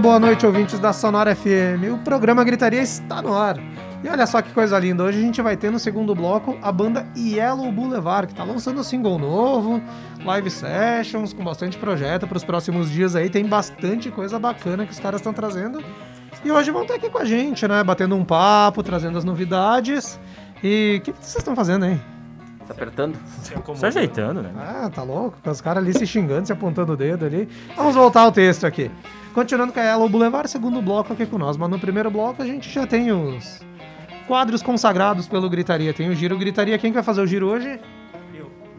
Muito boa noite, ouvintes da Sonora FM. O programa Gritaria está no ar. E olha só que coisa linda, hoje a gente vai ter no segundo bloco a banda Yellow Boulevard, que está lançando um single novo, live sessions, com bastante projeto para os próximos dias aí. Tem bastante coisa bacana que os caras estão trazendo. E hoje vão estar aqui com a gente, né? Batendo um papo, trazendo as novidades. E o que, que vocês estão fazendo aí? Tá apertando? Se ajeitando, né? Ah, tá louco? Com os caras ali se xingando, se apontando o dedo ali. Vamos voltar ao texto aqui. Continuando com a Yellow Boulevard, segundo bloco aqui com nós. Mas no primeiro bloco a gente já tem os quadros consagrados pelo Gritaria. Tem o Giro Gritaria. Quem que vai fazer o Giro hoje?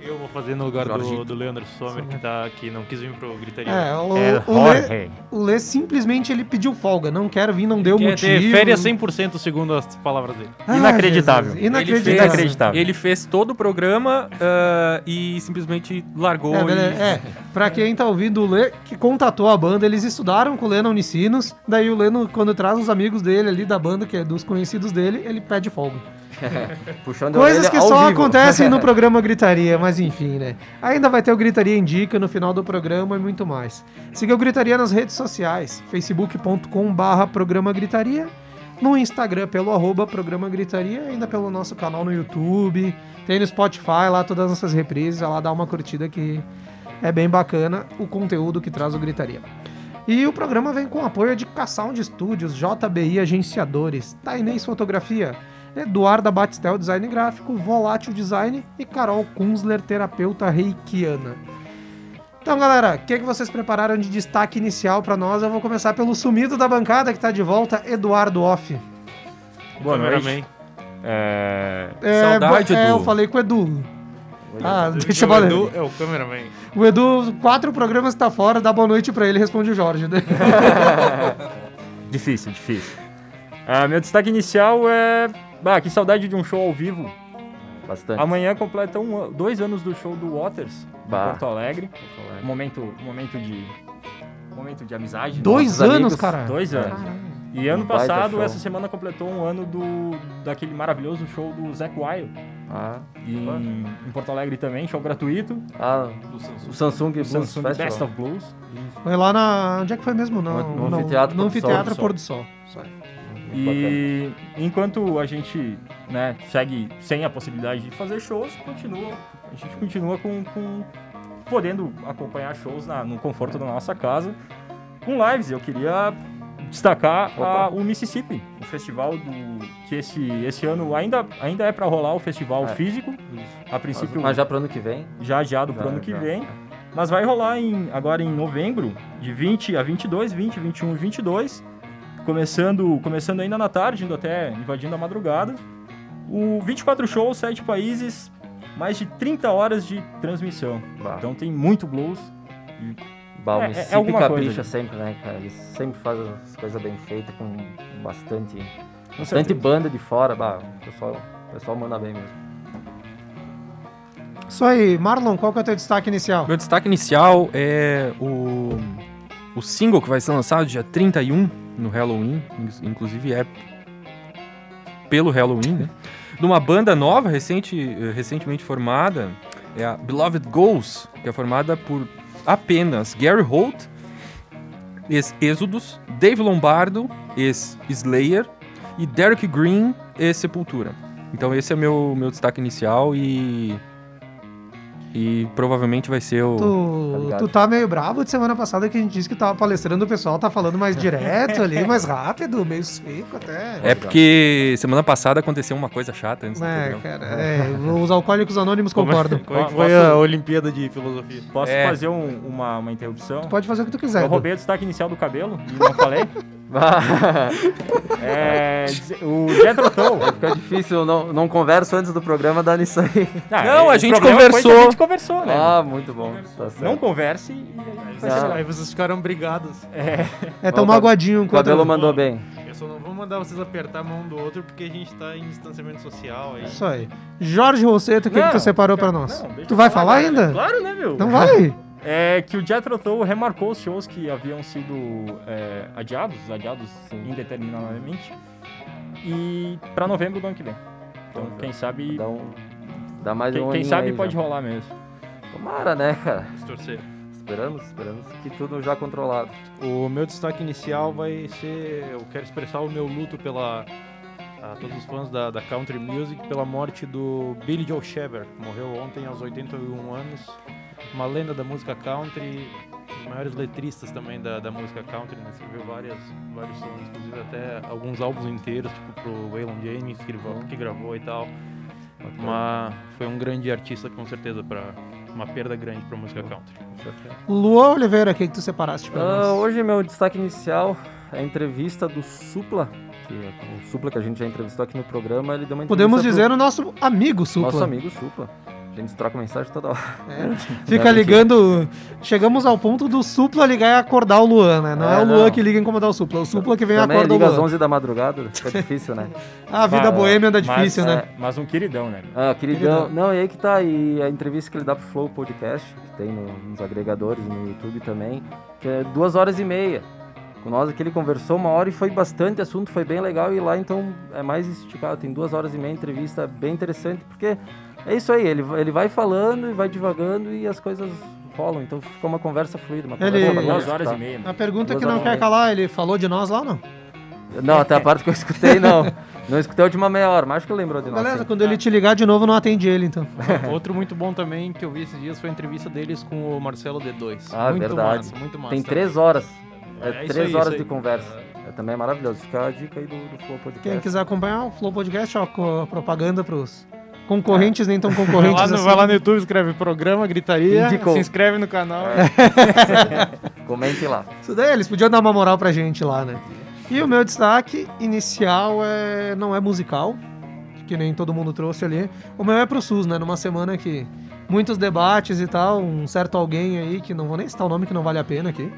Eu vou fazer no lugar do, do Leandro Sommer, que, tá, que não quis vir pro Gritaria. É, o, É, o, Lê, o Lê simplesmente ele pediu folga. Não quero vir, não deu Quer motivo. ter férias 100% segundo as palavras dele. Ah, Inacreditável. Jesus, Inacreditável. Ele fez, Inacreditável. Ele fez todo o programa ah, e simplesmente largou. É, e- é, pra quem tá ouvindo o Lê, que contatou a banda, eles estudaram com o Lê na Unicinos, daí o Lê, quando traz os amigos dele ali da banda, que é dos conhecidos dele, ele pede folga. Puxando Coisas que só vivo. acontecem no programa Gritaria, mas enfim, né? Ainda vai ter o Gritaria Indica no final do programa e muito mais. Siga o Gritaria nas redes sociais, facebook.com barra programa Gritaria, no Instagram pelo arroba programa Gritaria, ainda pelo nosso canal no YouTube, tem no Spotify lá todas as nossas reprises, vai lá dar uma curtida que é bem bacana o conteúdo que traz o Gritaria. E o programa vem com apoio de K-Sound Studios, JBI Agenciadores, Tainês Fotografia, Eduarda Batistel Design Gráfico, Volátil Design e Carol Kunzler, terapeuta reikiana. Então, galera, o que, que vocês prepararam de destaque inicial pra nós? Eu vou começar pelo sumido da bancada que tá de volta, Eduardo Off. Boa Cameraman. É... É, Saudade, é, Edu. eu falei com o Edu. Ah, deixa eu o. Edu é o cameraman. O Edu, quatro programas tá fora, dá boa noite pra ele, responde o Jorge. né? Difícil, difícil. Ah, meu destaque inicial é... Ah, que saudade de um show ao vivo. Bastante. Amanhã completa um, dois anos do show do Waters, em Bah. Porto Alegre. Um momento, um momento de... Um momento de amizade. Dois Nossos anos, amigos. cara. Dois anos. Caralho. E ano Um passado, essa semana completou um ano do daquele maravilhoso show do Zac Wild. Ah, Em, em Porto Alegre também, show gratuito. ah, o Samsung Blues Samsung Festival. Best of Blues. Foi lá na. Onde é que foi mesmo? Não, No- no não, Anfiteatro no Pôr do Sol. Anfiteatro Pôr do Sol. E enquanto a gente né, segue sem a possibilidade de fazer shows, continua, a gente continua com, com podendo acompanhar shows na- no conforto da nossa casa com lives. Eu queria destacar a- o Mississippi, o festival do que esse, esse ano ainda, ainda é para rolar o festival É. físico. A princípio Mas já pro ano que vem. já adiado para ano que já. vem. Mas vai rolar em, agora em novembro, de 20 a 22, 20, 21 e 22. Começando, começando ainda na tarde, indo até invadindo a madrugada. O 24 shows, 7 países, mais de 30 horas de transmissão. Bah. Então tem muito blues. Bah, o É- é alguma coisa, capricha gente. sempre, né, cara? Eles sempre fazem as coisas bem feitas, com bastante, Com bastante certeza. banda de fora. Bah, o pessoal, o pessoal manda bem mesmo. Isso aí, Marlon, qual que é o teu destaque inicial? Meu destaque inicial é o, o single que vai ser lançado dia 31 no Halloween, in- inclusive é pelo Halloween, né? De uma banda nova, recente, eh, recentemente formada, é a Beloved Goals, que é formada por apenas Gary Holt, ex-Êxodos, Dave Lombardo, ex-Slayer, e Derek Green, ex-Sepultura. Então esse é meu, meu destaque inicial e... E provavelmente vai ser o... Tá Tu, ligado? tu tá meio bravo de semana passada que a gente disse que tava palestrando, o pessoal tá falando mais direto ali, mais rápido, meio seco até. É porque semana passada aconteceu uma coisa chata antes É, cara, é, os alcoólicos anônimos concordam. Como é que Foi posso- a Olimpíada de Filosofia. Posso É. fazer um- uma, uma interrupção? Pode fazer o que tu quiser. Eu roubei o destaque inicial do cabelo e não falei. Bah, É, o Jethro Tull. Fica difícil, eu não, não converso antes do programa, dá nisso aí. Ah, Não, a gente conversou. a gente conversou, né? Ah, muito bom. Tá certo. não converse e Não. legal. Aí vocês ficaram brigados. É tão magoadinho O cabelo mandou bem. Eu só não vou mandar vocês apertar a mão do outro porque a gente tá em distanciamento social aí. Isso aí. Jorge Rosseto, o que, que tu separou pra cara, nós? não, tu vai falar ainda? Claro, né, meu? Então vai. É que o Jethro Tull remarcou os shows que haviam sido é, adiados, adiados indeterminadamente, e pra novembro do ano que vem. Então, quem sabe, um, dá mais quem, um quem sabe aí pode já. rolar mesmo. Tomara, né, cara? Vamos torcer. Esperamos, esperamos que tudo já controlado. O meu destaque inicial vai ser. Eu quero expressar o meu luto pela. A todos os fãs da, da country music pela morte do Billy Joe que morreu ontem aos 81 anos. Uma lenda da música country, um dos maiores letristas também da, da música country, né? Escreveu várias, vários sons, inclusive até alguns álbuns inteiros, tipo pro Waylon James, que, gravou- que gravou e tal. Uma, foi um grande artista, com certeza, para uma perda grande pra música country. Luan Oliveira, o que, que tu separaste pra Ah, nós? hoje meu destaque inicial é a entrevista do Supla, que é o Supla que a gente já entrevistou aqui no programa, ele deu uma entrevista Podemos pro dizer o nosso amigo Supla. nosso amigo Supla. A gente troca mensagem toda hora. É. Fica ligando. Chegamos ao ponto do Supla ligar e acordar o Luan, né? Não é, É, o Luan não. que liga e incomodar o Supla, é o Supla que vem e Também acorda o liga às Luan. 11 da madrugada, fica difícil, né? Ah, a vida boêmia anda mas, difícil, né? é, Mas um queridão, né? Ah, queridão. Queridão. Não, e aí que tá. E a entrevista que ele dá pro Flow Podcast, que tem no- nos agregadores, no YouTube também, que é duas horas e meia. Com nós aqui ele conversou uma hora e foi bastante assunto, foi bem legal. E lá então é mais esticado, tem duas horas e meia entrevista bem interessante, porque é isso aí, ele, vai- ele vai falando e vai divagando e as coisas rolam. Então fica uma conversa fluida, uma Ele- conversa Duas horas escutar. e meia. né? A pergunta que não quer calar, ele falou de nós lá ou não? Não, até a parte que eu escutei, não. Não escutei a última meia hora, mas acho que lembrou de nós. Beleza, sim. quando ele te ligar de novo, não atende ele, então. Outro muito bom também que eu vi esses dias foi a entrevista deles com o Marcelo D2. Ah, muito verdade. massa, muito massa. Tem três horas. É, É três aí, horas de conversa. É, também é maravilhoso. Fica a dica aí do, do Flow Podcast. Quem quiser acompanhar o Flow Podcast, ó, propaganda pros concorrentes, nem tão concorrentes Vai lá, no, assim. vai lá no YouTube, escreve programa, gritaria, Indicou. se inscreve no canal. Comente lá. Isso daí, eles podiam dar uma moral pra gente lá, né? E o meu destaque inicial é não é musical, que nem todo mundo trouxe ali. O meu é pro SUS, né? Numa semana que muitos debates e tal, um certo alguém aí, que não vou nem citar o nome que não vale a pena aqui.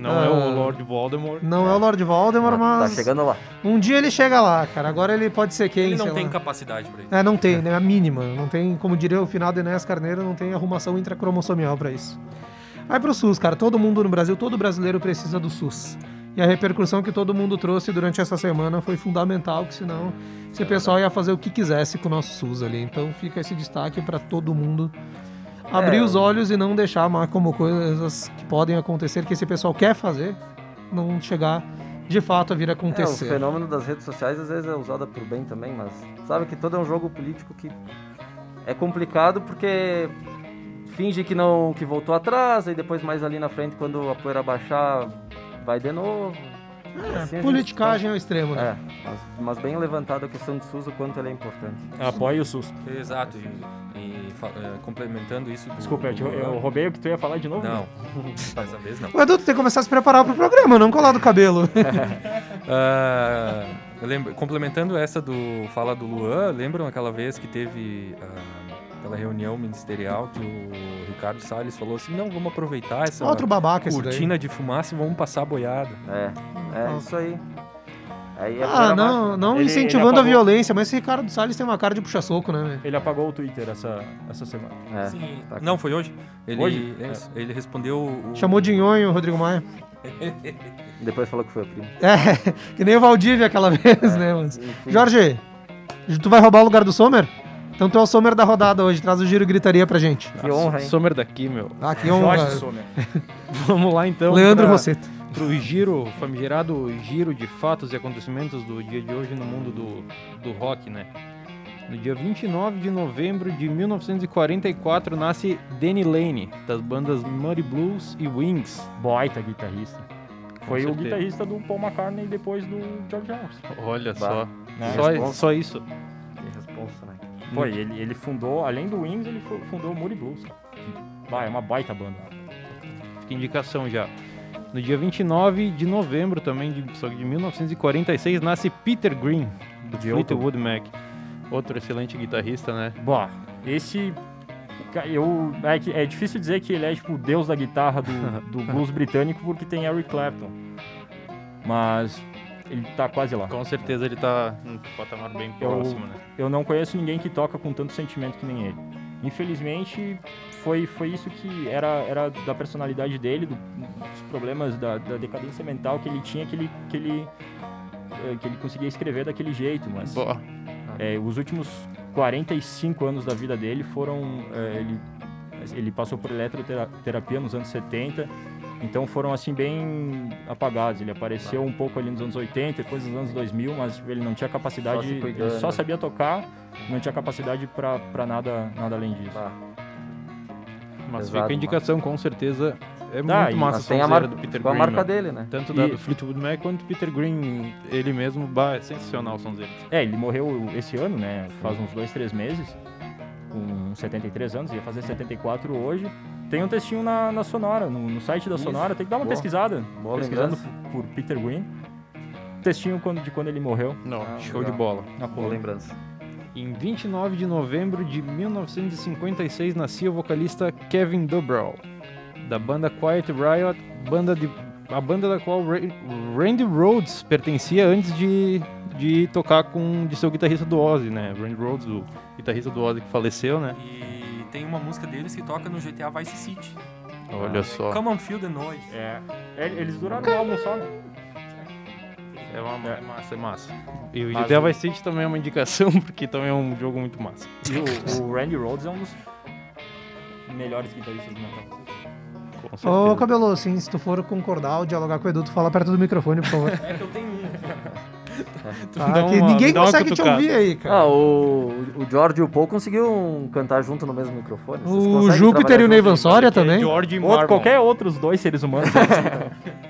Não Ah. é o Lord Voldemort. Não é o Lord Voldemort, Tá mas chegando lá. um dia ele chega lá, cara. Agora ele pode ser quem, Ele não sei tem lá. capacidade pra isso. É, não tem, né? A mínima. Não tem, como diria o final do Enéas Carneiro, não tem arrumação intracromossomial pra isso. Aí pro SUS, cara, todo mundo no Brasil, todo brasileiro precisa do SUS. E a repercussão que todo mundo trouxe durante essa semana foi fundamental, que senão esse pessoal ia fazer o que quisesse com o nosso SUS ali. Então fica esse destaque pra todo mundo abrir É, os olhos e não deixar mais como coisas que podem acontecer, que esse pessoal quer fazer, não chegar de fato a vir a É, o acontecer. fenômeno das redes sociais às vezes é usado por bem também, mas sabe que todo é um jogo político que é complicado porque finge que não que voltou atrás, e depois mais ali na frente quando a poeira baixar vai de novo. Assim a gente É, Politicagem ao extremo, tá- né? É, mas, mas bem levantada a questão do SUS, o quanto ele é importante. Apoie o SUS. Exato. E, e é, complementando isso do. Desculpa, eu, do- eu roubei o que tu ia falar de novo? Não, dessa vez não. O Edu, tu tem que começar a se preparar pro programa, não colar do cabelo. Eu lembro- complementando essa do fala do Luan, lembram aquela vez que teve ah, aquela reunião ministerial que o Ricardo Salles falou assim: não, vamos aproveitar essa Outro babaca cortina de fumaça e vamos passar a boiada. É, é isso aí. Aí é Ah, não, não Ele- incentivando ele a violência, mas esse Ricardo Salles tem uma cara de puxa-soco, né? Ele apagou o Twitter essa, essa semana. É, Sim. tá Não, foi hoje. Ele, Hoje? é, ele respondeu. o- Chamou de nhonho o Rodrigo Maia. Depois falou que foi o primo. É, que nem o Valdívia aquela vez, né, mano? Enfim. Jorge, tu vai roubar o lugar do Sommer? Então tu é o Sommer da rodada hoje, traz o giro gritaria pra gente. Que honra, hein? Sommer daqui, meu. Ah, que Jorge honra. Sommer. Vamos lá então. Leandro pra- Rosseto. pro giro, famigerado giro de fatos e acontecimentos do dia de hoje no mundo do, do rock, né? No dia 29 de novembro de 1944 nasce Danny Lane, das bandas Muddy Blues e Wings. Baita guitarrista. Foi o guitarrista do Paul McCartney depois do George Harrison. Olha Bah. só. Né? Só, só isso. Que responsa, né? Foi, ele, ele fundou, além do Wings, ele fu- fundou o Moody Blues. Bah, é uma baita banda. Fica indicação já. No dia 29 de novembro também, de, só que de 1946, nasce Peter Green, do De outro- Fleetwood Mac. Outro excelente guitarrista, né? Bah, esse Eu, é, é difícil dizer que ele é tipo o deus da guitarra do, do blues britânico porque tem Eric Clapton. Mas ele tá quase lá. Com certeza ele tá num patamar bem Eu- próximo, né? Eu não conheço ninguém que toca com tanto sentimento que nem ele. Infelizmente, foi, foi isso que era, era da personalidade dele, do- dos problemas da, da decadência mental que ele tinha, que ele, que ele, eh, que ele conseguia escrever daquele jeito. Mas Boa. é, os últimos 45 anos da vida dele foram. é, ele, ele passou por eletroterapia nos anos 70, então foram assim bem apagados. Ele apareceu um pouco ali nos anos 80, depois nos anos 2000, mas ele não tinha Só capacidade. se ele só sabia tocar, não tinha capacidade pra nada, nada além disso. Tá. Mas Pesado, fica a indicação, com certeza. É Tá, muito e- massa Mas tem a, sonzeira mar... do Peter ficou a Green. marca dele, né? Tanto da E- do Fleetwood Mac quanto do Peter Green, ele mesmo, bah, é sensacional o sonzeiro. É, ele morreu esse ano, né? Faz uns dois, três meses, com 73 anos, ia fazer 74 hoje. Tem um textinho na, na Sonora, no, no site da Isso. Sonora, tem que dar uma Boa. pesquisada. Boa pesquisando lembrança. por, por Peter Green. Textinho quando, de quando ele morreu. Não, Ah, show legal. de bola. Na Boa lembrança. Em 29 de novembro de 1956 nascia o vocalista Kevin Dubrow, da banda Quiet Riot, banda de, a banda da qual Ra- Randy Rhoads pertencia antes de, de tocar com de ser o guitarrista do Ozzy, né? Randy Rhoads, o guitarrista do Ozzy que faleceu, né? E tem uma música deles que toca no GTA Vice City. Olha só. Come on, feel the noise. É, é, eles duraram um álbum só, né? É, uma, é massa, é massa. E o Mas GTA Vice City também é uma indicação, porque também é um jogo muito massa. E o, o Randy Rhoads é um dos melhores guitarristas do metal. Ô. Cabelo, assim, se tu for concordar ou dialogar com o Edu, tu fala perto do microfone, por favor. É que eu tenho um. Tá? Dá Que uma- ninguém consegue te ouvir aí, cara. Ah, o, o George e o Paul conseguiu cantar junto no mesmo microfone. Vocês o Júpiter e o Neivan? Soria é também. George Outro, Marmon. qualquer outros dois seres humanos.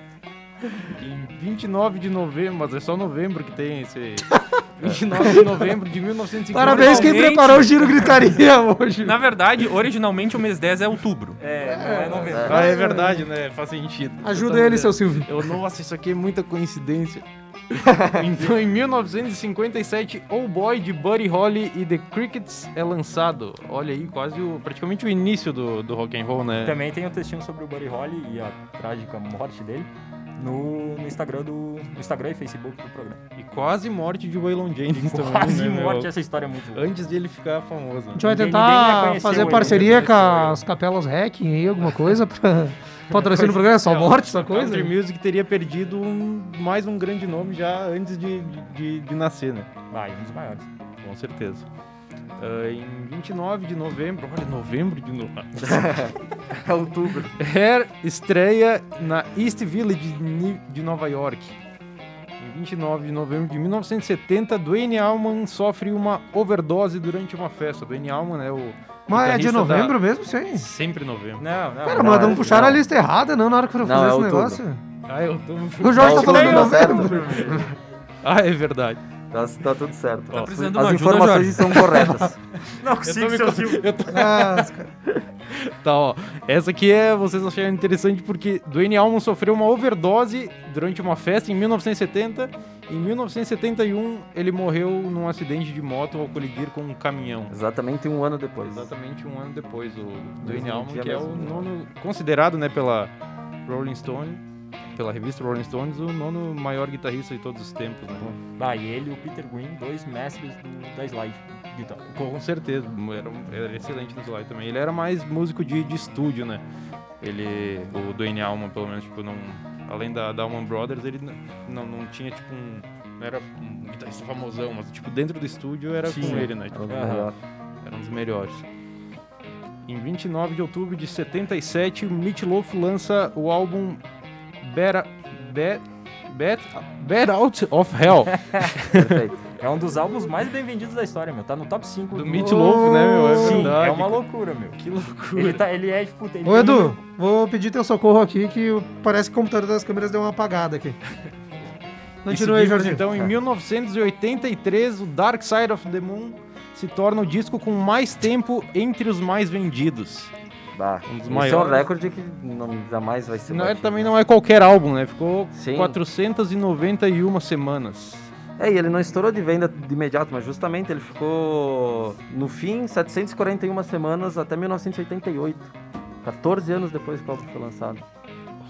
Em 29 de novembro, mas é só novembro que tem esse. 29 de novembro de 1950. Parabéns quem preparou o Giro Gritaria hoje. Na verdade, originalmente o mês 10 é outubro. é, não é novembro. Ah, é verdade, né? Faz sentido. Ajuda ele, tava seu Silvio. Eu, nossa, isso aqui é muita coincidência. então, em 1957, Oh Boy de Buddy Holly e The Crickets é lançado. Olha aí, quase o, praticamente o início do, do rock and roll, né? Também tem um textinho sobre o Buddy Holly e a trágica morte dele no, no Instagram do no Instagram e Facebook do programa. E quase morte de Waylon Jennings também, Quase né, meu? morte, essa história é muito Antes de ele ficar famoso. A gente vai tentar fazer parceria com as capelas Hacking aí, alguma coisa pra patrocinar o programa. É só morte, essa coisa? Country Music teria perdido um- mais um grande nome já antes de, de, de- de nascer, né? Vai, um dos maiores. Com certeza. Ah, em 29 de novembro, olha, novembro de novo. É outubro. Hair estreia na East Village de Nova York. Em 29 de novembro de 1970, Dwayne Allman sofre uma overdose durante uma festa. Dwayne Allman é o. Mas é de guitarrista da- novembro mesmo, isso aí? Sempre novembro. Não, não. Cara, mas não é- puxaram a lista errada, não, na hora que foram fazer é esse outubro. negócio. Ah, eu tô... O Jorge tá falando novembro. Ah, é verdade. Tá, tá tudo certo. Tá precisando As uma ajuda, informações Jorge? estão corretas. Não Eu consigo, tô seu eu tô- Ah, os cara- Tá, ó. Essa aqui é, vocês acharam interessante porque Dwayne Allman sofreu uma overdose durante uma festa em 1970. Em 1971, ele morreu num acidente de moto ao colidir com um caminhão. Exatamente um ano depois. Exatamente um ano depois, o Dwayne Allman, dia, que é o nono, considerado, né, pela Rolling Stone, pela revista Rolling Stones, o nono maior guitarrista de todos os tempos, né? Ah, e ele e o Peter Green, dois mestres do- da slide guitarra. Com certeza, era, um- era excelente no slide também. Ele era mais músico de, de estúdio, né? Ele, o Dwayne Allman, pelo menos, tipo, não, além da, da Allman Brothers, ele não, não tinha, tipo, um, não era um guitarrista famosão, mas, tipo, dentro do estúdio era Sim. com ele, né? Era Tipo, um melhores. era um dos melhores. Em 29 de outubro de 77, o Meat Loaf lança o álbum Better, Bad, Bad, Bad Out of Hell, Perfeito. É um dos álbuns mais bem vendidos da história, meu. Tá no top 5 do Meat Loaf, né, meu? É Sim, verdade. é uma loucura, meu. Que loucura. Ele, tá, ele é, tipo... Ele Ô, tem Edu, um- vou pedir teu socorro aqui que parece que o computador das câmeras deu uma apagada aqui. E Continua aí, Jorge. Então, em 1983, o Dark Side of the Moon se torna o disco com mais tempo entre os mais vendidos. Bah, Um dos esse é um recorde que não, jamais vai ser Não é, batido. também não é qualquer álbum, né? Ficou Sim. 491 semanas. É, e ele não estourou de venda de imediato, mas justamente ele ficou no fim 741 semanas até 1988. 14 anos depois que o álbum foi lançado.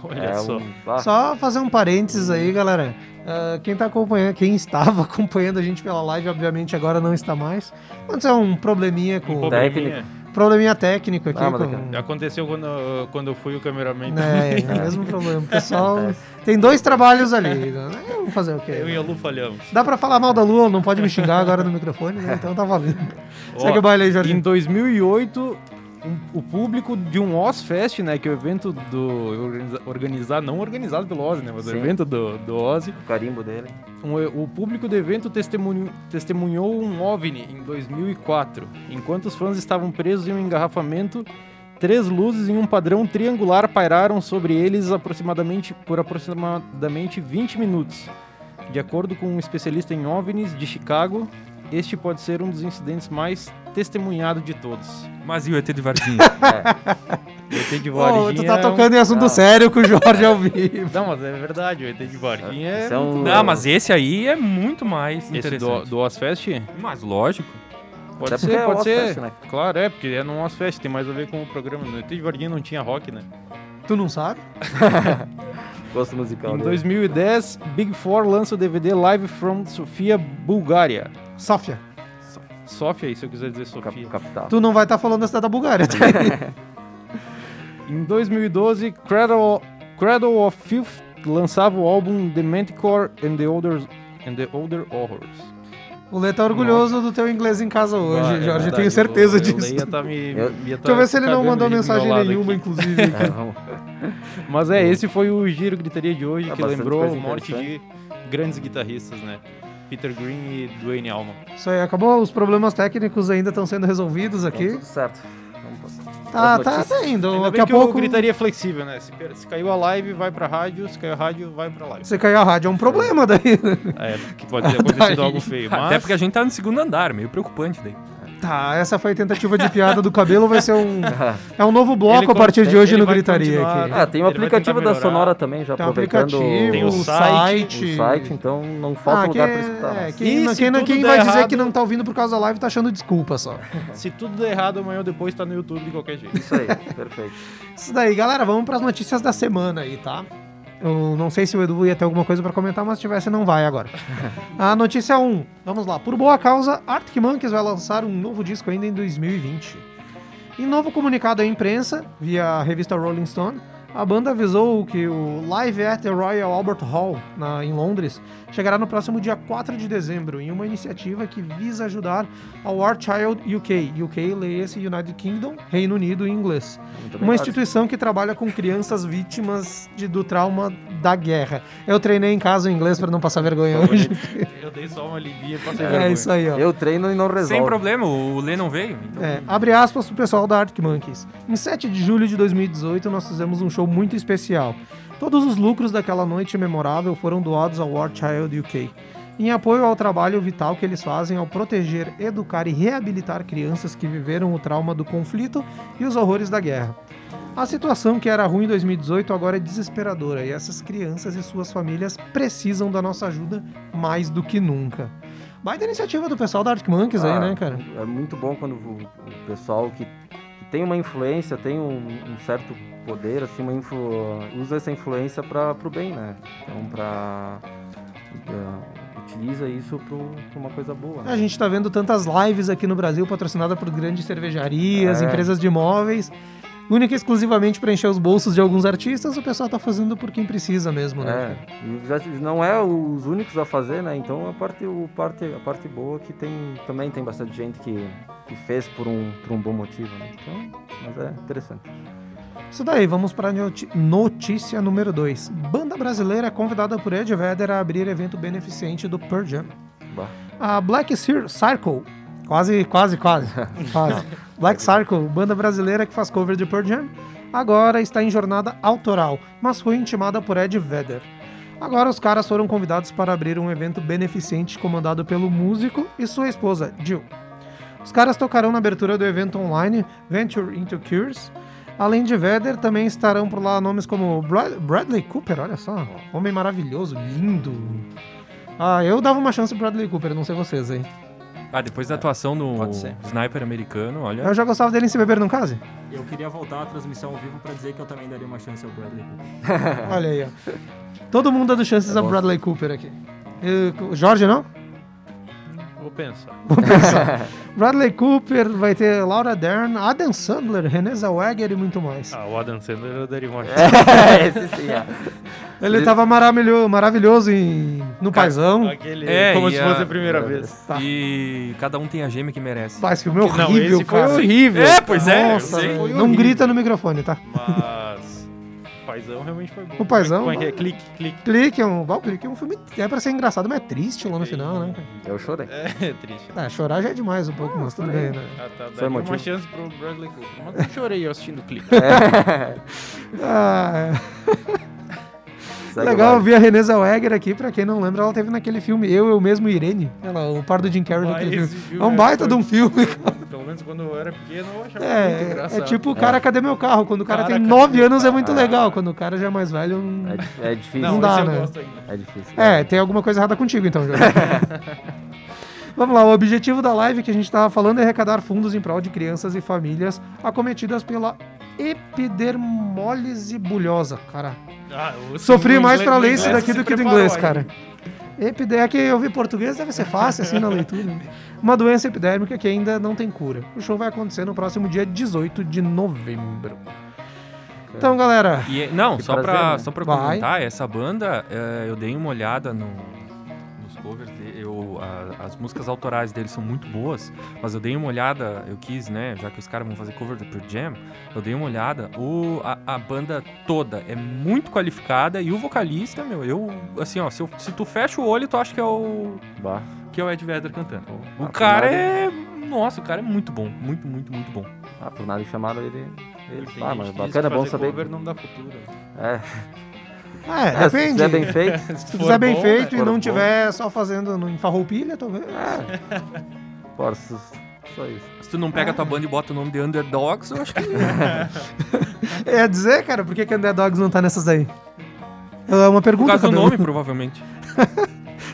Olha é só. um- ah, Só fazer um parênteses aí, galera. Ah, quem tá acompanhando, quem estava acompanhando a gente pela live, obviamente agora não está mais. Aconteceu um probleminha com. Um probleminha. Técnico. Probleminha técnico aqui. Ah, com, Aconteceu quando, quando eu fui o cameraman. É, é o mesmo problema. O pessoal tem dois trabalhos ali. né? Vamos fazer o quê? Eu e a Lu falhamos. Dá pra falar mal da Lua, não pode me xingar agora no microfone, né? Então tá valendo. Ó, Segue o baile aí, Em Jorginho. 2008, um- o público de um Ozfest, né, que é o evento do organiza- organizado, não organizado pelo Ozzy, né, mas o Sim. evento do, do Ozzy, o carimbo dele. um- o público do evento testemunho- testemunhou um OVNI em 2004. Enquanto os fãs estavam presos em um engarrafamento, três luzes em um padrão triangular pairaram sobre eles aproximadamente por aproximadamente 20 minutos. De acordo com um especialista em OVNIs de Chicago, este pode ser um dos incidentes mais testemunhados de todos. Mas e o ET de Varginha? O ET de Varginha tu tá é tocando em assunto Não. sério com o Jorge ao vivo. Não, mas é verdade, o ET de Varginha é... É um- Não, mas esse aí é muito mais Esse do, interessante. do Ozfest? Mas lógico. Pode Até porque ser, é pode ser. Ozfest, né? Claro, é, porque é num Ozfest, tem mais a ver com o programa. No ET de Varginha não tinha rock, né? Tu não sabe? Gosto musical Em dele. 2010, Big Four lança o DVD Live from Sofia, Bulgária. Sófia. Sofia, se eu quiser dizer Cap- Sofia. capital. Tu não vai estar falando da cidade da Bulgária. tá? Em 2012, Cradle, Cradle of Filth lançava o álbum The Manticore and the Older, and the Older Horrors. o Lê tá orgulhoso do teu inglês em casa hoje, Ah, é Jorge. Eu verdade, tenho certeza o disso. Leia tá me, Eu- ia tá Deixa eu ver se ele não mandou mensagem nenhuma, aqui. inclusive. É, Mas é, esse foi o Giro Gritaria de hoje, É que lembrou a morte de grandes guitarristas, né? Peter Green e Dwayne Allman. Isso aí, acabou. Os problemas técnicos ainda estão sendo resolvidos Tá aqui. tudo certo. Vamos passar. Tá, tá, tá indo. Ainda Daqui bem a que pouco. Gritaria flexível, né? Se, se caiu a live, vai pra rádio, se caiu a rádio, vai pra live. Você caiu a rádio, é um problema daí. É, que pode ter acontecido algo feio, mas... Até porque a gente tá no segundo andar, meio preocupante daí. Tá, essa foi a tentativa de piada do cabelo, vai ser um. É um novo Ele bloco a con- partir de hoje ele no Gritaria aqui. Ah, tem o Ele vai aplicativo da Sonora também, já Tem um aproveitando aplicativo, Tem o o site, o site, então não falta Ah, lugar quem- pra escutar. é, quem, E não- quem, quem vai dizer errado- que não tá ouvindo por causa da live tá achando desculpa só. Se tudo der errado, amanhã ou depois tá no YouTube de qualquer jeito. Isso aí, perfeito. Isso daí, galera, vamos pras notícias da semana aí, tá? Eu não sei se o Edu ia ter alguma coisa pra comentar, mas se tivesse, não vai agora. A notícia 1, vamos lá. Por boa causa, Arctic Monkeys vai lançar um novo disco ainda em 2020. Em novo comunicado à imprensa, via a revista Rolling Stone, a banda avisou que o Live at the Royal Albert Hall, na- em Londres, chegará no próximo dia 4 de dezembro, em uma iniciativa que visa ajudar a War Child UK. UK lê-se United Kingdom, Reino Unido em inglês. Uma instituição que trabalha com crianças vítimas de- do trauma da guerra. Eu treinei em casa o inglês para não passar vergonha hoje. Eu dei só uma alivia pra ser É isso aí, ó. Eu treino e não resolve. Sem problema, o Lê não veio. Então... É, abre aspas pro pessoal da Arctic Monkeys. Em 7 de julho de 2018, nós fizemos um show muito especial. Todos os lucros daquela noite memorável foram doados ao War Child UK, em apoio ao trabalho vital que eles fazem ao proteger, educar e reabilitar crianças que viveram o trauma do conflito e os horrores da guerra. A situação que era ruim em 2018 agora é desesperadora e essas crianças e suas famílias precisam da nossa ajuda mais do que nunca. Baita iniciativa do pessoal da Arctic Monkeys aí, Ah, né, cara? É muito bom quando o, pessoal que tem uma influência, tem um, um certo poder, assim, uma influ, usa essa influência para pro bem, né? Então, para utiliza isso pro, pra uma coisa boa. Né? A gente tá vendo tantas lives aqui no Brasil patrocinada por grandes cervejarias, É. empresas de imóveis, única e exclusivamente para encher os bolsos de alguns artistas, o pessoal tá fazendo por quem precisa mesmo, né? É, não é os únicos a fazer, né? Então a parte, o parte, a parte boa é que tem também tem bastante gente que, que fez por um, por um bom motivo, né? Então, mas é interessante. Isso daí, vamos para notícia número 2. Banda brasileira é convidada por Ed Vedder a abrir evento beneficente do Pearl Jam. Bah. A Black Cir- Circle, quase, quase, quase, quase. Black Circle, banda brasileira que faz cover de Pearl Jam, agora está em jornada autoral, mas foi intimada por Ed Vedder. Agora os caras foram convidados para abrir um evento beneficente comandado pelo músico e sua esposa, Jill. Os caras tocarão na abertura do evento online Venture into Cures. Além de Vedder, também estarão por lá nomes como Brad- Bradley Cooper, olha só, homem maravilhoso, lindo. Ah, eu dava uma chance pro Bradley Cooper, não sei vocês aí. Ah, depois da atuação no. Sniper americano, olha. Eu já gostava dele em Se Beber Não Case. Eu queria voltar à transmissão ao vivo pra dizer que eu também daria uma chance ao Bradley Cooper. Olha aí, ó. Todo mundo dando chances É a bom. Bradley Cooper aqui. E, o Jorge, não? Vou pensar. Bradley Cooper, vai ter Laura Dern, Adam Sandler, Renée Zellweger e muito mais. Ah, o Adam Sandler eu daria uma chance. É, esse sim, é. Ele tava maravilhoso, maravilhoso em, no Paizão. Aquele, É, como se a- fosse a primeira vez. Tá. E cada um tem a gêmea que merece. Pá, esse filme é Não, horrível, esse foi cara. horrível. É, pois é, Nossa, não horrível. grita no microfone, tá? Mas. O Paizão realmente foi bom. O Paizão, Como é que é? Clique, clique. Clique é um, bom, Clique é um filme é pra ser engraçado, mas é triste lá no final, né? Eu chorei. É triste. Ah, chorar já é demais um pouco, mas tudo bem, né? Ah, tá, Foi daria uma motivo. chance pro Bradley Cooper. Mas eu chorei assistindo o clique. Ah, Segue legal, eu vi a Renée Zellweger aqui, pra quem não lembra, ela teve naquele filme Eu, Eu Mesmo e Irene. Ela, o par do Jim Carrey Ah, filme. filme É um é- baita foi- de um filme. Pelo menos quando eu era pequeno eu achava muito É, engraçado. é tipo o cara, cadê meu carro? Quando o cara, Cara, tem cadê 9 meu anos é muito legal. Quando o cara já é mais velho. hum, É, é difícil. Não, não dá, né? É difícil. É, tem alguma coisa errada contigo então, Jorge. Vamos lá, o objetivo da live que a gente estava falando é arrecadar fundos em prol de crianças e famílias acometidas pela epidermólise bulhosa, cara. Ah, Sofri mais pra o ler isso daqui do que do inglês, aí. cara. Epide... É que eu vi português, deve ser fácil assim na leitura. né? Uma doença epidérmica que ainda não tem cura. O show vai acontecer no próximo dia 18 de novembro. Então, galera, E, não, Que só, prazer, pra, né? só pra Vai. comentar, essa banda, é, eu dei uma olhada no- nos covers a- as músicas autorais deles são muito boas, mas eu dei uma olhada, eu quis, né, já que os caras vão fazer cover do Pearl Jam, eu dei uma olhada, o, a, a banda toda é muito qualificada e o vocalista, meu, eu, assim, ó, se, eu- se tu fecha o olho, tu acha que é o, Bah. que é o Ed Vedder cantando. O Ah, cara nada- é, nossa, o cara é muito bom, muito, muito, muito bom. Ah, por nada chamaram ele. ele ah, mas bacana, é que bom saber. cover não dá futuro. É, é, é, se depende. fizer bem feito. Se fizer bem bom, feito né? e não bom. tiver só fazendo no, em farroupilha, talvez. Posso. Só isso. Se tu não pega a tua banda e bota o nome de Underdogs, eu acho que É dizer, cara, por que, que Underdogs não tá nessas aí? É uma por pergunta causa do Cabelo. nome, provavelmente.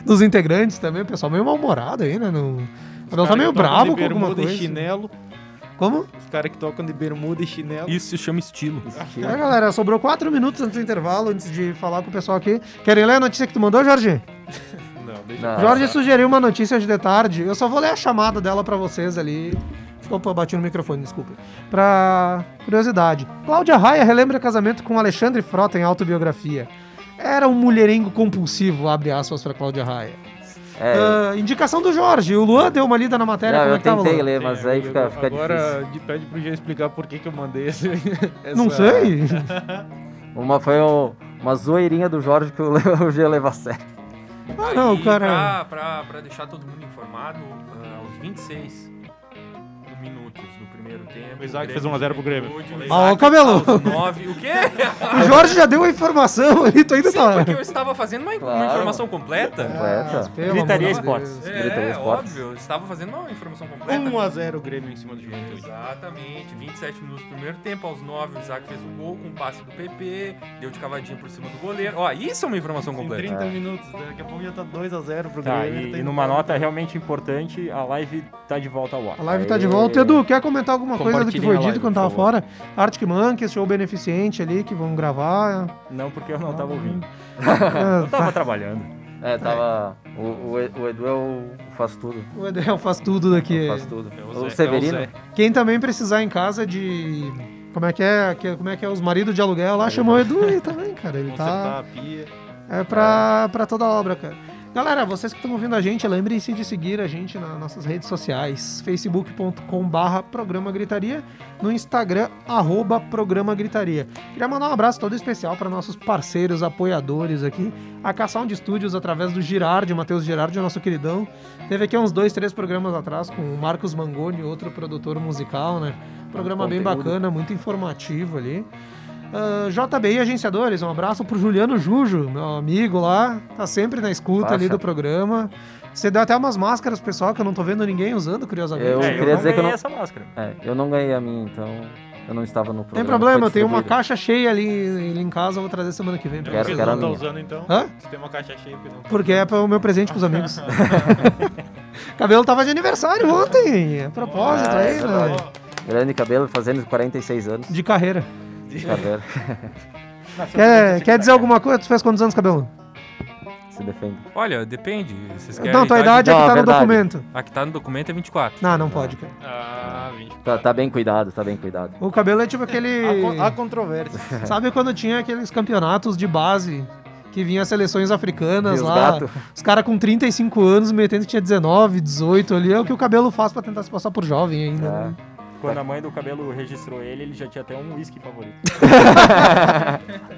dos integrantes também, o pessoal meio mal-humorado aí, né? No... O Cabelo tá meio bravo de com alguma coisa. e chinelo. Como? Os caras que tocam de bermuda e chinelo. Isso se chama estilo. Estilo. É, galera, sobrou quatro minutos antes do intervalo, antes de falar com o pessoal aqui. Querem ler a notícia que tu mandou, Jorge? Não, deixa Não. Jorge sugeriu uma notícia de tarde. Eu só vou ler a chamada dela pra vocês ali. Opa, bati no microfone, desculpa. Pra curiosidade. Cláudia Raia relembra casamento com Alexandre Frota em autobiografia. Era um mulherengo compulsivo, abre aspas pra Cláudia Raia. É, Ah, indicação do Jorge. O Luan deu uma lida na matéria. não, como é eu que tava, tentei Luan? ler, mas Sim, aí fica, fica Agora difícil. de- pede pro Jean explicar por que, que eu mandei esse. Não essa- sei. Uma, foi um- uma zoeirinha do Jorge que o o G leva a sério. Ah, não, E cara. Pra, pra, pra deixar todo mundo informado, ah, aos 26 minutos do primeiro tempo. O Isaac fez Grêmio 1 a 0 pro Grêmio. um Ah, ô, Cabelo. aos 9. O quê? O Jorge já deu a informação ali, tu ainda Sim, tá. porque eu estava fazendo uma, uma Claro. informação completa. Completa. Pelo Gritaria Esportes. Deus. Gritaria É, Esportes. óbvio, eu estava fazendo uma informação completa. 1x0 o Grêmio em cima do Juventude. Exatamente, 27 minutos do primeiro tempo, aos 9 o Isaac fez o gol com um passe do PP, deu de cavadinha por cima do goleiro. Ó, isso é uma informação Em completa. 30 minutos, daqui a pouco já tá 2x0 pro Tá, Grêmio. e, e numa nota realmente importante, a live tá de volta ao ar. A live tá de volta. Edu, quer comentar alguma coisa do que foi dito live, quando tava fora? Arctic Monkeys, show beneficente ali que vão gravar. Não, porque eu não tava ouvindo. Ah, Eu tava trabalhando. É, tava. O, o, o Edu é o faz tudo. O Edel faz tudo daqui. Faz tudo. É o O, Zé- Severino. é o Zé. Quem também precisar em casa de. Como é que é? que- Como é que é? Os maridos de aluguel lá chamou o Edu aí também, cara. Ele Consertar tá. a pia. É pra, pra toda a obra, cara. Galera, vocês que estão ouvindo a gente, lembrem-se de seguir a gente nas nossas redes sociais. facebook.com barra Programa Gritaria, no Instagram, arroba Programa Gritaria. Queria mandar um abraço todo especial para nossos parceiros, apoiadores aqui. A K-Sound Studios, através do Girardi, Matheus Girardi, nosso queridão. Teve aqui uns dois, três programas atrás com o Marcos Mangoni, outro produtor musical, né? Programa bem bacana, muito informativo ali. Ah, JBI Agenciadores, um abraço pro Juliano Jujo, meu amigo lá, tá sempre na escuta ali do programa. Você deu até umas máscaras, pessoal, que eu não tô vendo ninguém usando, curiosamente. Eu é, eu queria não dizer que eu ganhei não- essa máscara. É, eu não ganhei a minha, então. eu não estava no Tem programa. problema, foi eu tenho uma caixa cheia ali, ali em casa, eu vou trazer semana que vem. pra Quero- quero não tá usando então? Hã? Você tem uma caixa cheia porque não tá Porque é para o meu presente pros amigos. Cabelo tava de aniversário ontem, a propósito Ah, aí, é né? Grande cabelo, fazendo 46 anos. De carreira. Cabelo. Quer, quer dizer alguma coisa? Tu fez quantos anos, cabelo? Se defende. Olha, depende. Vocês querem Não, tua idade é Não, que a tá no verdade. documento. A que tá no documento é 24. Não, não pode, cara. Ah, 20. Tá, tá bem cuidado, tá bem cuidado. O cabelo é tipo aquele. Con- há controvérsia. Sabe quando tinha aqueles campeonatos de base que vinha as seleções africanas E os lá? gato? Os caras com 35 anos metendo que tinha 19, 18 ali. É o que o cabelo faz pra tentar se passar por jovem ainda. É. Quando a mãe do cabelo registrou ele, ele já tinha até um whisky favorito.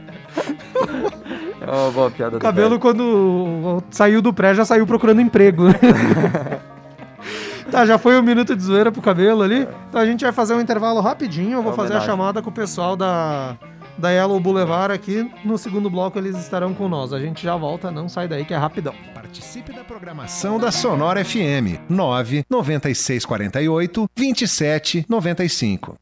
Oh, boa piada O do cabelo, quando saiu do pré, já saiu procurando emprego. né? tá, já foi um minuto de zoeira pro cabelo ali. Então a gente vai fazer um intervalo rapidinho. Eu vou É fazer a chamada com o pessoal da, da Yellow Boulevard aqui. No segundo bloco eles estarão com nós. A gente já volta, não sai daí que é rapidão. Participe da programação da Sonora FM 9 9648 2795.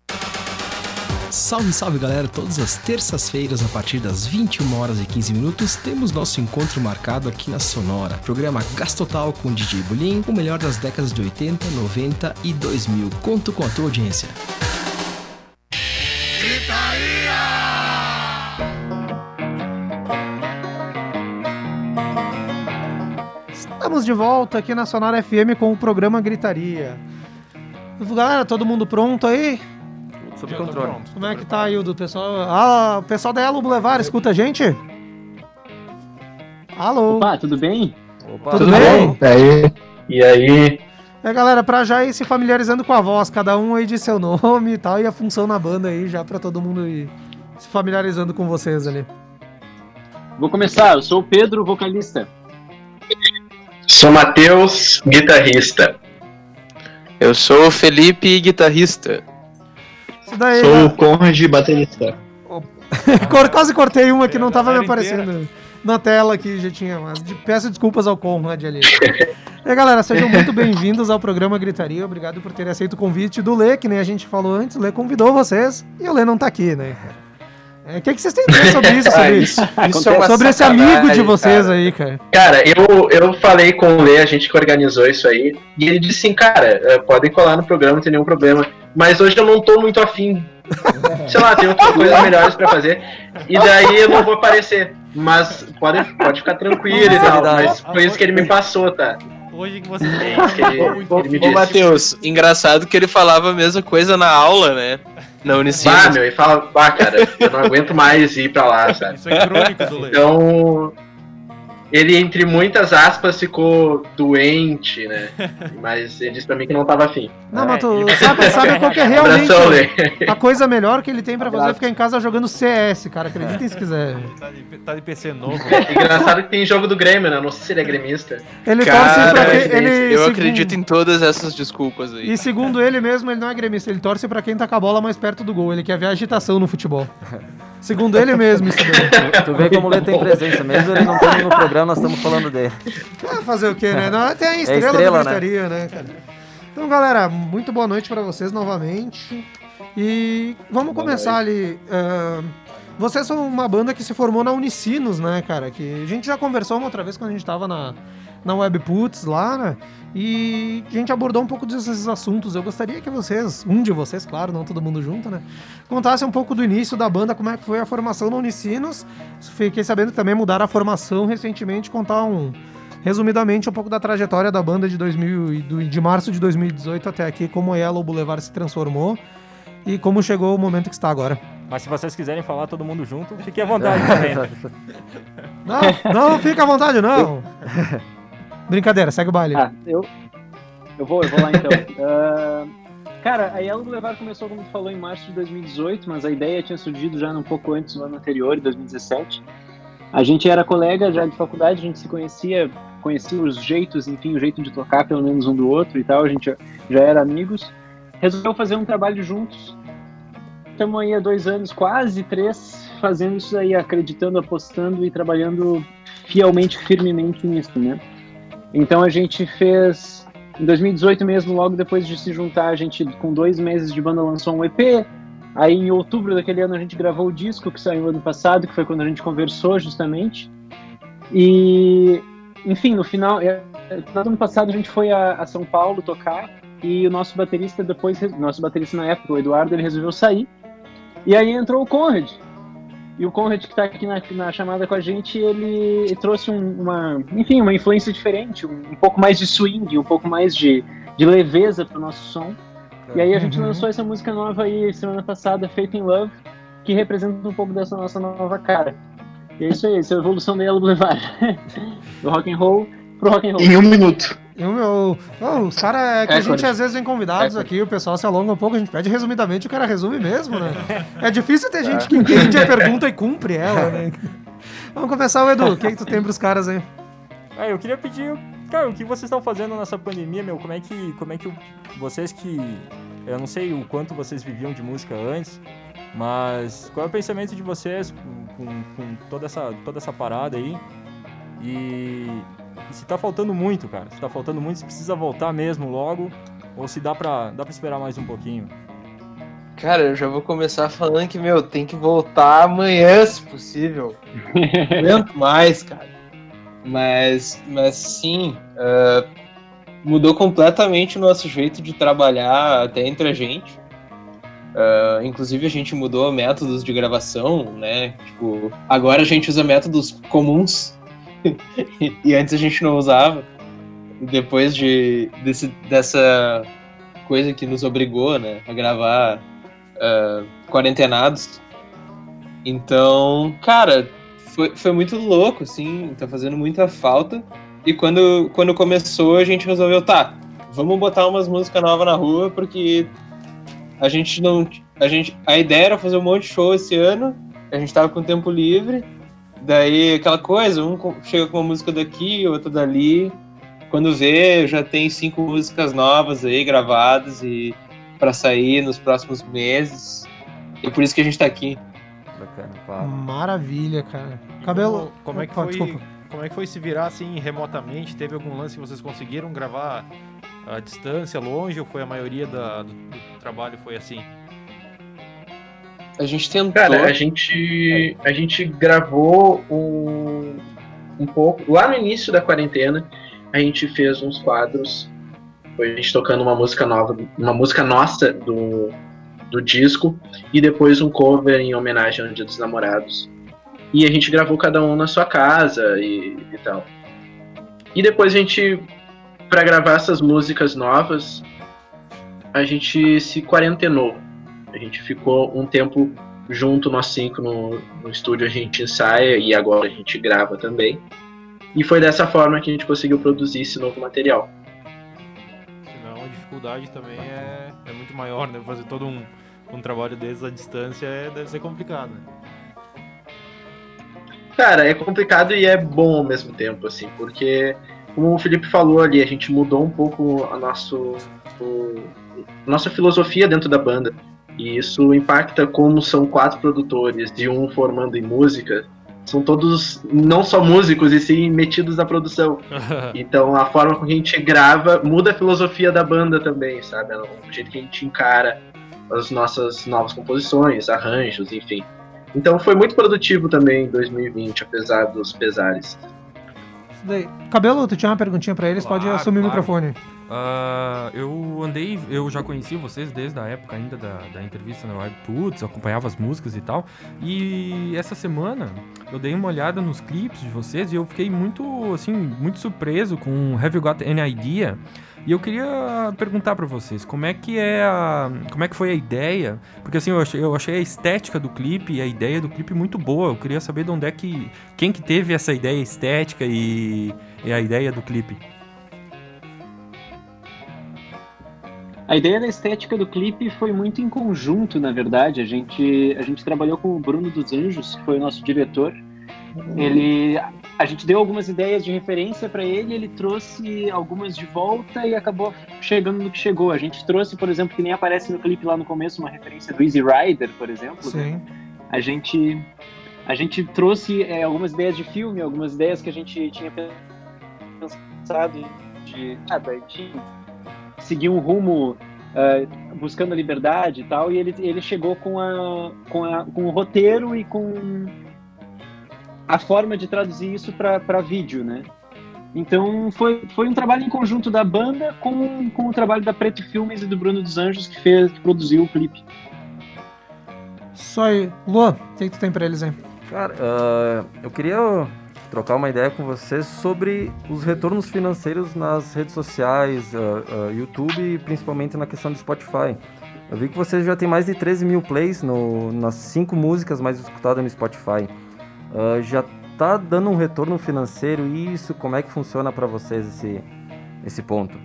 Salve, salve galera! Todas as terças-feiras, a partir das 21 horas e 15 minutos, temos nosso encontro marcado aqui na Sonora. Programa Gastotal com DJ Bulim, o melhor das décadas de 80, 90 e 2000. Conto com a tua audiência. Estamos de volta aqui na Sonora FM com o programa Gritaria. Galera, todo mundo pronto aí? Tudo sob controle. pronto. Como é que tá aí o do pessoal? Ah, o pessoal da Yellow Boulevard, escuta a gente? Alô? Opa, tudo bem? Opa, Tudo bem? E aí? E aí? É, galera, pra já ir se familiarizando com a voz, cada um aí de seu nome e tal, e a função na banda aí, já pra todo mundo ir se familiarizando com vocês ali. Vou começar, eu sou o Pedro, vocalista. Sou Matheus, guitarrista. Eu sou o Felipe, guitarrista. Isso daí, Sou né? o Conrad, baterista. Quase cortei uma que não A tava me inteira. aparecendo na tela aqui, já tinha, mas peço desculpas ao Conrad ali. E aí, galera, sejam muito bem-vindos ao programa Gritaria. Obrigado por terem aceito o convite do Lê, que nem a gente falou antes. O Lê convidou vocês e o Lê não tá aqui, né? É, O que, que vocês têm a dizer sobre isso? Sobre, isso- Isso é sobre esse amigo de vocês cara. aí, cara? Cara, eu, eu falei com o Lê, a gente que organizou isso aí, e ele disse assim, cara, eh, podem colar no programa, não tem nenhum problema. Mas hoje eu não tô muito afim. Sei lá, tem outras coisas melhores pra fazer. E daí eu não vou aparecer. Mas pode, pode ficar tranquilo e tal. Mas foi isso que ele me passou, tá? Hoje que É ele me Ô. Matheus, engraçado que ele falava a mesma coisa na aula, né? Na Bah, Unicinos. meu, e fala, bah, cara, eu não aguento mais ir pra lá, sabe? Isso é crônico do Lê. Então, ele, entre muitas aspas, ficou doente, né? Mas ele disse pra mim que não tava afim. Não, É, mas tu sabe, sabe qual que é realmente a coisa melhor que ele tem pra fazer é ficar em casa jogando CS, cara. Acreditem se quiser. Ele tá de, tá de PC novo. Engraçado que tem jogo do Grêmio, né? Não sei se ele é gremista. Ele torce Cara, pra quem. eu Ele, Eu segundo- acredito em todas essas desculpas aí. E segundo ele mesmo, ele não é gremista, ele torce pra quem tá com a bola mais perto do gol. Ele quer ver agitação no futebol. Segundo ele mesmo, isso daí. Tu vê como o Lê tem presença, mesmo ele não estando no programa, nós estamos falando dele. Ah, fazer o quê, né? Não, tem a estrela, estrela, da gritaria, né? cara? Então, galera, muito boa noite pra vocês novamente. E vamos começar ali. ah, vocês são uma banda que se formou na Unicinos, né, cara? Que a gente já conversou uma outra vez quando a gente tava na, na Webputs lá, né? E a gente abordou um pouco desses assuntos. Eu gostaria que vocês, um de vocês, claro, não todo mundo junto, né? Contasse um pouco do início da banda, como é que foi a formação na Unicinos. Fiquei sabendo que também mudaram a formação recentemente, contar um, resumidamente um pouco da trajetória da banda de 2000 e do- de março de 2018 até aqui, como a Yellow Boulevard se transformou e como chegou o momento que está agora. Mas se vocês quiserem falar todo mundo junto, fique à vontade também. Não, não fica à vontade, não. Brincadeira, segue o baile. Ah, eu, eu vou, eu vou lá então. Ah, cara, a Yellow Boulevard começou, como tu falou, em março de 2018, mas a ideia tinha surgido já um pouco antes, no ano anterior, em 2017. A gente era colega já de faculdade, a gente se conhecia, conhecia os jeitos, enfim, o jeito de tocar pelo menos um do outro e tal, a gente já era amigos. Resolveu fazer um trabalho juntos. Estamos aí há dois anos, quase três, fazendo isso aí, acreditando, apostando e trabalhando fielmente, firmemente nisso, né? Então a gente fez em 2018 mesmo, logo depois de se juntar, a gente com dois meses de banda lançou um EP. Aí em outubro daquele ano a gente gravou o disco que saiu ano passado, que foi quando a gente conversou justamente. E, enfim, no final, é, no ano passado a gente foi a, a São Paulo tocar e o nosso baterista depois, nosso baterista na época, o Eduardo, ele resolveu sair. E aí entrou o Conrad. E o Conrad que está aqui na, na, chamada com a gente, ele trouxe um, uma, enfim, uma influência diferente, um, um, pouco mais de swing, um pouco mais de, de leveza para o nosso som. E aí a gente Uhum. lançou essa música nova aí semana passada, Faith in Love, que representa um pouco dessa nossa nova cara. E é isso aí, essa é a evolução da Yellow Boulevard. Do rock and roll pro rock and roll. Em um minuto. Eu, meu, oh, os caras é que É, a gente às vezes vem convidados É, aqui, o pessoal se alonga um pouco, a gente pede resumidamente, o cara resume mesmo, né? É difícil ter gente que entende a pergunta e cumpre ela, né? Vamos começar, o Edu, o que, que tu tem pros caras aí? Ah, eu queria pedir, cara, o que vocês estão fazendo nessa pandemia, meu? Como é que, como é que o- vocês que, eu não sei o quanto vocês viviam de música antes, mas qual é o pensamento de vocês com, com- com toda essa, toda essa parada aí? E, e se tá faltando muito, cara? Se tá faltando muito, se precisa voltar mesmo logo, ou se dá pra, dá pra esperar mais um pouquinho? Cara, eu já vou começar falando que, meu, tem que voltar amanhã, se possível. Não aguento mais, cara. Mas, mas sim, ah, mudou completamente o nosso jeito de trabalhar até entre a gente. Ah, inclusive a gente mudou métodos de gravação, né? Tipo, agora a gente usa métodos comuns e antes a gente não usava. Depois de desse, dessa coisa que nos obrigou, né, a gravar ah, quarentenados. Então, cara, foi, foi muito louco, assim, tá fazendo muita falta. E quando, quando começou, a gente resolveu, tá, vamos botar umas músicas novas na rua, porque a gente não. A, gente, a ideia era fazer um monte de show esse ano, a gente tava com tempo livre, daí aquela coisa, um chega com uma música daqui, outra dali. Quando vê, já tem cinco músicas novas aí gravadas e para sair nos próximos meses. E por isso que a gente tá aqui. Bacana, claro. Maravilha, cara. Cabelo. Como, como é que foi? Desculpa. Como é que foi se virar assim remotamente? Teve algum lance que vocês conseguiram gravar à distância, longe, ou foi a maioria da- do, do trabalho foi assim? A gente tentou. Cara, a gente, a gente gravou um, um pouco. Lá no início da quarentena, a gente fez uns quadros. Foi a gente tocando uma música nova, uma música nossa do, do disco, e depois um cover em homenagem ao Dia dos Namorados. E a gente gravou cada um na sua casa e, e tal. E depois a gente, pra gravar essas músicas novas, a gente se quarentenou. A gente ficou um tempo junto, nós cinco, no, no estúdio a gente ensaia e agora a gente grava também. E foi dessa forma que a gente conseguiu produzir esse novo material. Senão a dificuldade também é, é muito maior, né? Fazer todo um, um trabalho desses à distância é- deve ser complicado, né? Cara, é complicado e é bom ao mesmo tempo, assim, porque, como o Felipe falou ali, a gente mudou um pouco a nosso, o- nossa filosofia dentro da banda. E isso impacta como são quatro produtores e um formando em música. São todos não só músicos, e sim metidos na produção. Então a forma como a gente grava muda a filosofia da banda também, sabe? O jeito que a gente encara as nossas novas composições, arranjos, enfim. Então foi muito produtivo também em 2020, apesar dos pesares. Daí. Cabelo, tu tinha uma perguntinha pra eles, pode Claro, assumir o claro. microfone. Ah, eu andei, eu já conheci vocês desde a época ainda da, da entrevista no Web Tuts, acompanhava as músicas e tal. E essa semana eu dei uma olhada nos clipes de vocês e eu fiquei muito, assim, muito surpreso com Have You Got Any Idea? E eu queria perguntar pra vocês, como é que é a, como é que foi a ideia? Porque assim, eu achei, eu achei a estética do clipe e a ideia do clipe muito boa. Eu queria saber de onde é que, quem que teve essa ideia estética e, e a ideia do clipe. A ideia da estética do clipe foi muito em conjunto, na verdade. A gente, a gente trabalhou com o Bruno dos Anjos, que foi o nosso diretor. Ele, a gente deu algumas ideias de referência para ele, ele trouxe algumas de volta e acabou chegando no que chegou. A gente trouxe, por exemplo, que nem aparece no clipe lá no começo, uma referência do Easy Rider, por exemplo. né? Sim. A gente, a gente trouxe é, algumas ideias de filme, algumas ideias que a gente tinha pensado de, ah, de seguir um rumo uh, buscando a liberdade e tal, e ele, ele chegou com, a, com, a, com o roteiro e com a forma de traduzir isso para vídeo, né? Então foi, foi um trabalho em conjunto da banda com, com o trabalho da Preto Filmes e do Bruno dos Anjos que fez, que produziu o clipe. Só aí. Luan, o que tu tem pra eles aí? Cara, uh, eu queria trocar uma ideia com vocês sobre os retornos financeiros nas redes sociais, uh, uh, YouTube e principalmente na questão do Spotify. Eu vi que vocês já tem mais de 13 mil plays no, nas cinco músicas mais escutadas no Spotify. Uh, já tá dando um retorno financeiro isso? Como é que funciona para vocês esse, esse ponto?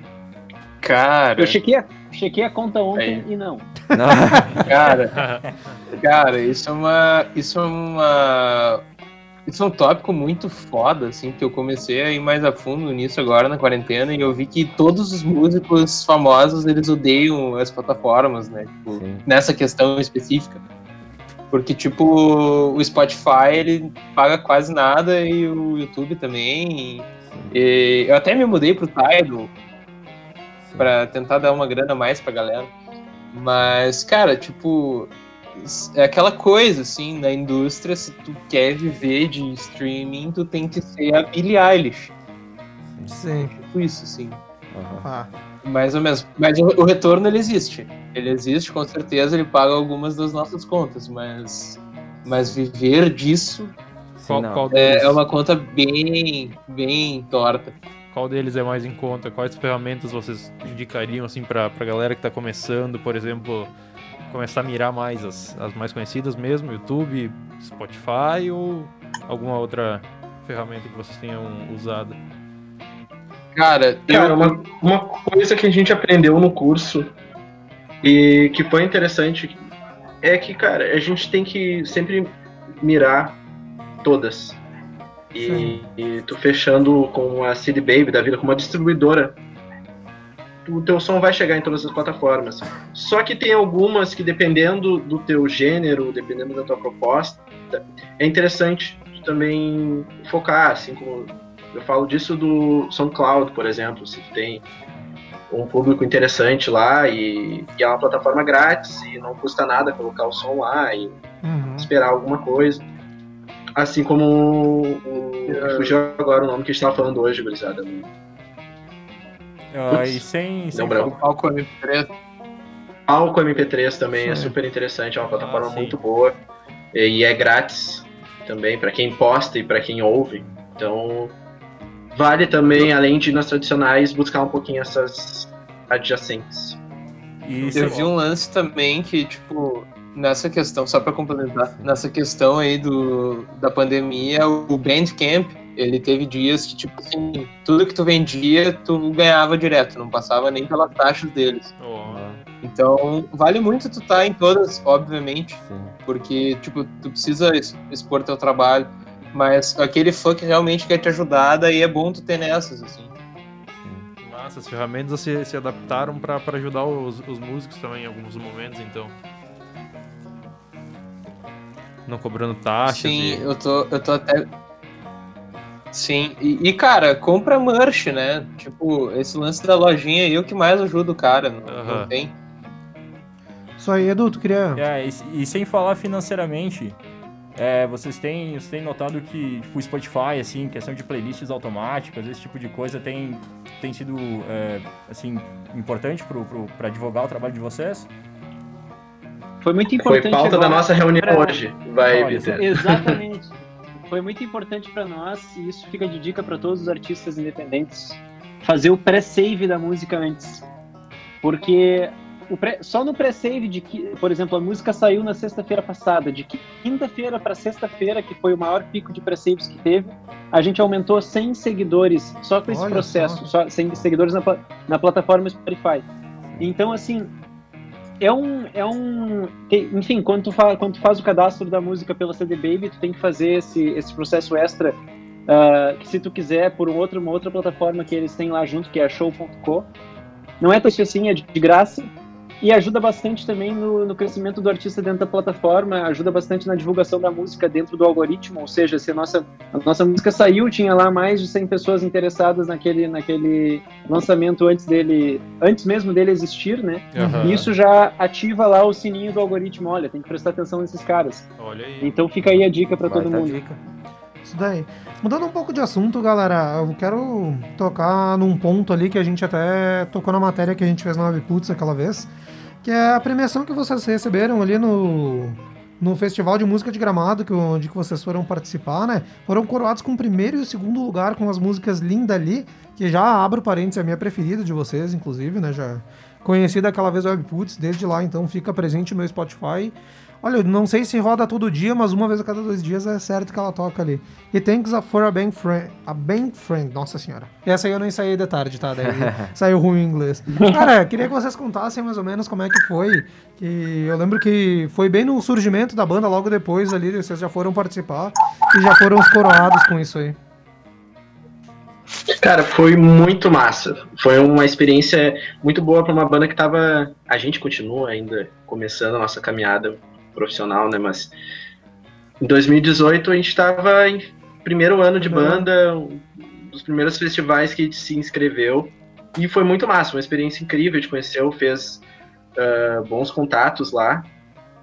Cara. Eu chequei a, chequei a conta ontem e não. não. cara, cara, isso é uma. Isso é uma. Isso é um tópico muito foda, assim, que eu comecei a ir mais a fundo nisso agora na quarentena e eu vi que todos os músicos famosos, eles odeiam as plataformas, né? Tipo, nessa questão específica. Porque, tipo, o Spotify, ele paga quase nada e o YouTube também. E eu até me mudei pro Tidal para tentar dar uma grana a mais pra galera. Mas, cara, tipo, é aquela coisa, assim, na indústria, se tu quer viver de streaming, tu tem que ser a Billie Eilish. Sim. Tipo isso, assim. Uhum. Ah. Mais ou menos. Mas o, o, retorno, ele existe. Ele existe, com certeza, ele paga algumas das nossas contas, mas, mas viver disso qual, qual é, é, uma conta bem, bem torta. Qual deles é mais em conta? Quais ferramentas vocês indicariam, assim, pra, pra galera que tá começando, por exemplo começar a mirar mais as, as mais conhecidas mesmo, YouTube, Spotify ou alguma outra ferramenta que vocês tenham usado? Cara, Cara uma, uma coisa que a gente aprendeu no curso e que foi interessante é que, cara, a gente tem que sempre mirar todas. E, e tu fechando com a CD Baby da vida, como uma distribuidora o teu som vai chegar em todas as plataformas. Só que tem algumas que, dependendo do teu gênero, dependendo da tua proposta, é interessante também focar, assim como eu falo disso do SoundCloud, por exemplo, se tem um público interessante lá e, e, é uma plataforma grátis e não custa nada colocar o som lá e uhum. esperar alguma coisa. Assim como o, o, fugiu agora o nome que a gente estava falando hoje, gurizada. Uh, e sem, sem o Palco MP3. Palco MP3 também Sim. é super interessante, é uma plataforma ah, muito boa e é grátis também para quem posta e para quem ouve. Então vale também, além de nas tradicionais, buscar um pouquinho essas adjacentes. Isso eu vi um lance também que, tipo, nessa questão, só para complementar, nessa questão aí do, da pandemia, o Bandcamp ele teve dias que, tipo assim, tudo que tu vendia, tu ganhava direto, não passava nem pelas taxas deles. Oh. Então, vale muito tu estar tá em todas, obviamente, Sim. porque, tipo, tu precisa expor teu trabalho, mas aquele fã que realmente quer te ajudar, daí é bom tu ter nessas, assim. Massa, as ferramentas se, se adaptaram para ajudar os, os músicos também em alguns momentos, então. Não cobrando taxas. Sim, e... eu, tô, eu tô até Sim, e, e, cara, compra merch, né? Tipo, esse lance da lojinha aí é o que mais ajuda o cara, não, uhum. não tem? Só aí, Edu, tu queria... É, e, e sem falar financeiramente, é, vocês, têm, vocês têm notado que tipo, o Spotify, assim, questão de playlists automáticas, esse tipo de coisa tem, tem sido, é, assim, importante para divulgar o trabalho de vocês? Foi muito importante. Foi pauta agora, da nossa reunião pra... hoje, vai, Vitor. Exatamente foi muito importante para nós e isso fica de dica para todos os artistas independentes fazer o pré-save da música antes. Porque pré, só no pré-save de que, por exemplo, a música saiu na sexta-feira passada, de quinta-feira para sexta-feira, que foi o maior pico de pré-saves que teve, a gente aumentou 100 seguidores só com esse Olha processo, só. só 100 seguidores na, na plataforma Spotify. Então, assim, é um. É um enfim, quando tu, faz, quando tu faz o cadastro da música pela CD Baby, tu tem que fazer esse, esse processo extra. Uh, que se tu quiser por um outro, uma outra plataforma que eles têm lá junto, que é a show.co. Não é tão assim, é de graça. E ajuda bastante também no, no, crescimento do artista dentro da plataforma, ajuda bastante na divulgação da música dentro do algoritmo, ou seja, se a nossa, a nossa música saiu, tinha lá mais de 100 pessoas interessadas naquele, naquele lançamento antes dele, antes mesmo dele existir, né? Uhum. E isso já ativa lá o sininho do algoritmo, olha, tem que prestar atenção nesses caras. Olha aí. Então fica aí a dica para todo mundo. Dica. Isso daí. Mudando um pouco de assunto, galera, eu quero tocar num ponto ali que a gente até tocou na matéria que a gente fez na Putz aquela vez, que é a premiação que vocês receberam ali no, no Festival de Música de Gramado, que, onde que vocês foram participar, né? Foram coroados com o primeiro e o segundo lugar com as músicas Linda Ali, que já abro parênteses, é a minha preferida de vocês, inclusive, né? Já conheci daquela vez o Webputs, desde lá, então fica presente no meu Spotify. Olha, eu não sei se roda todo dia, mas uma vez a cada dois dias é certo que ela toca ali. E Thanks for a Band Friend. A Band Friend, nossa senhora. Essa aí eu não ensaiei de tarde, tá? Daí saiu ruim em inglês. Cara, queria que vocês contassem mais ou menos como é que foi. Que eu lembro que foi bem no surgimento da banda, logo depois ali, vocês já foram participar e já foram os coroados com isso aí. Cara, foi muito massa. Foi uma experiência muito boa para uma banda que tava. A gente continua ainda começando a nossa caminhada profissional, né? Mas em 2018 a gente estava em primeiro ano de banda, um dos primeiros festivais que a gente se inscreveu. E foi muito massa, uma experiência incrível, a gente conheceu, fez uh, bons contatos lá.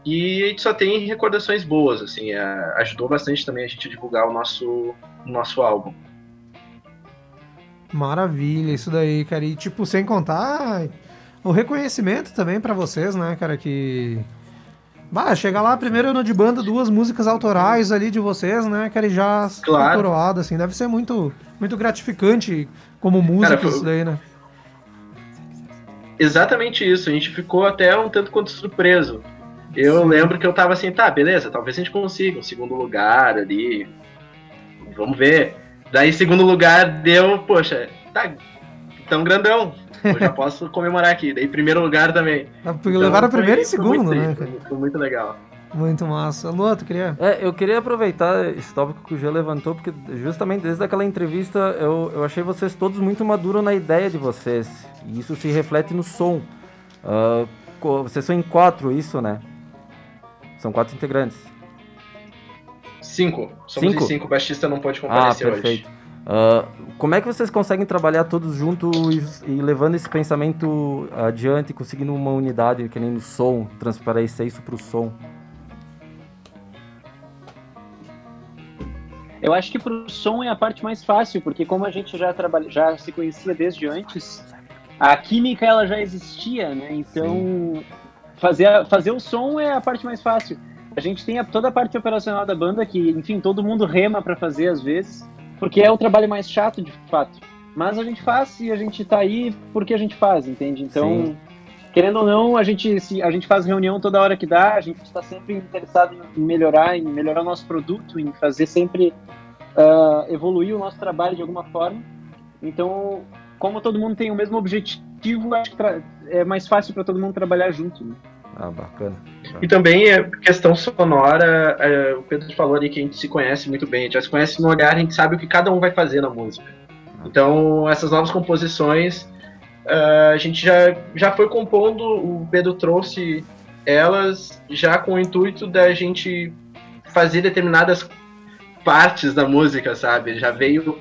E a gente só tem recordações boas, assim, uh, ajudou bastante também a gente a divulgar o nosso, o nosso álbum. Maravilha, isso daí, cara. E, tipo, sem contar o reconhecimento também para vocês, né, cara, que Bah, chega lá primeiro ano de banda, duas músicas autorais ali de vocês, né? Que ele já claro. coroado, assim. Deve ser muito, muito gratificante como músico Cara, isso daí, né? Exatamente isso. A gente ficou até um tanto quanto surpreso. Eu Sim. lembro que eu tava assim, tá, beleza, talvez a gente consiga um segundo lugar ali. Vamos ver. Daí, segundo lugar, deu, poxa, tá tão grandão. Eu já posso comemorar aqui. Daí, primeiro lugar também. Ah, então, levaram primeiro e segundo, né? Foi, foi, muito legal. Muito massa. Lu, tu queria? É, eu queria aproveitar esse tópico que o Gê levantou, porque justamente desde aquela entrevista eu, eu achei vocês todos muito maduros na ideia de vocês. E isso se reflete no som. Uh, vocês são em quatro, isso, né? São quatro integrantes. Cinco. Somos cinco? em cinco. O baixista não pode comparecer ah, perfeito. hoje. Uh, como é que vocês conseguem trabalhar todos juntos e, e, levando esse pensamento adiante, conseguindo uma unidade, que nem no som, transparecer isso para o som? Eu acho que para o som é a parte mais fácil, porque como a gente já trabalha, já se conhecia desde antes, a química ela já existia, né? Então fazer, fazer o som é a parte mais fácil. A gente tem a, toda a parte operacional da banda que, enfim, todo mundo rema para fazer às vezes porque é o trabalho mais chato, de fato. Mas a gente faz e a gente tá aí porque a gente faz, entende? Então, Sim. querendo ou não, a gente, se, a gente faz reunião toda hora que dá, a gente está sempre interessado em melhorar, em melhorar o nosso produto, em fazer sempre uh, evoluir o nosso trabalho de alguma forma. Então, como todo mundo tem o mesmo objetivo, acho que é mais fácil para todo mundo trabalhar junto. Né? Ah, bacana. E também a questão sonora, é, o Pedro falou ali que a gente se conhece muito bem, a gente já se conhece no olhar, a gente sabe o que cada um vai fazer na música. Ah. Então, essas novas composições, uh, a gente já, já foi compondo, o Pedro trouxe elas já com o intuito da gente fazer determinadas partes da música, sabe? Já veio.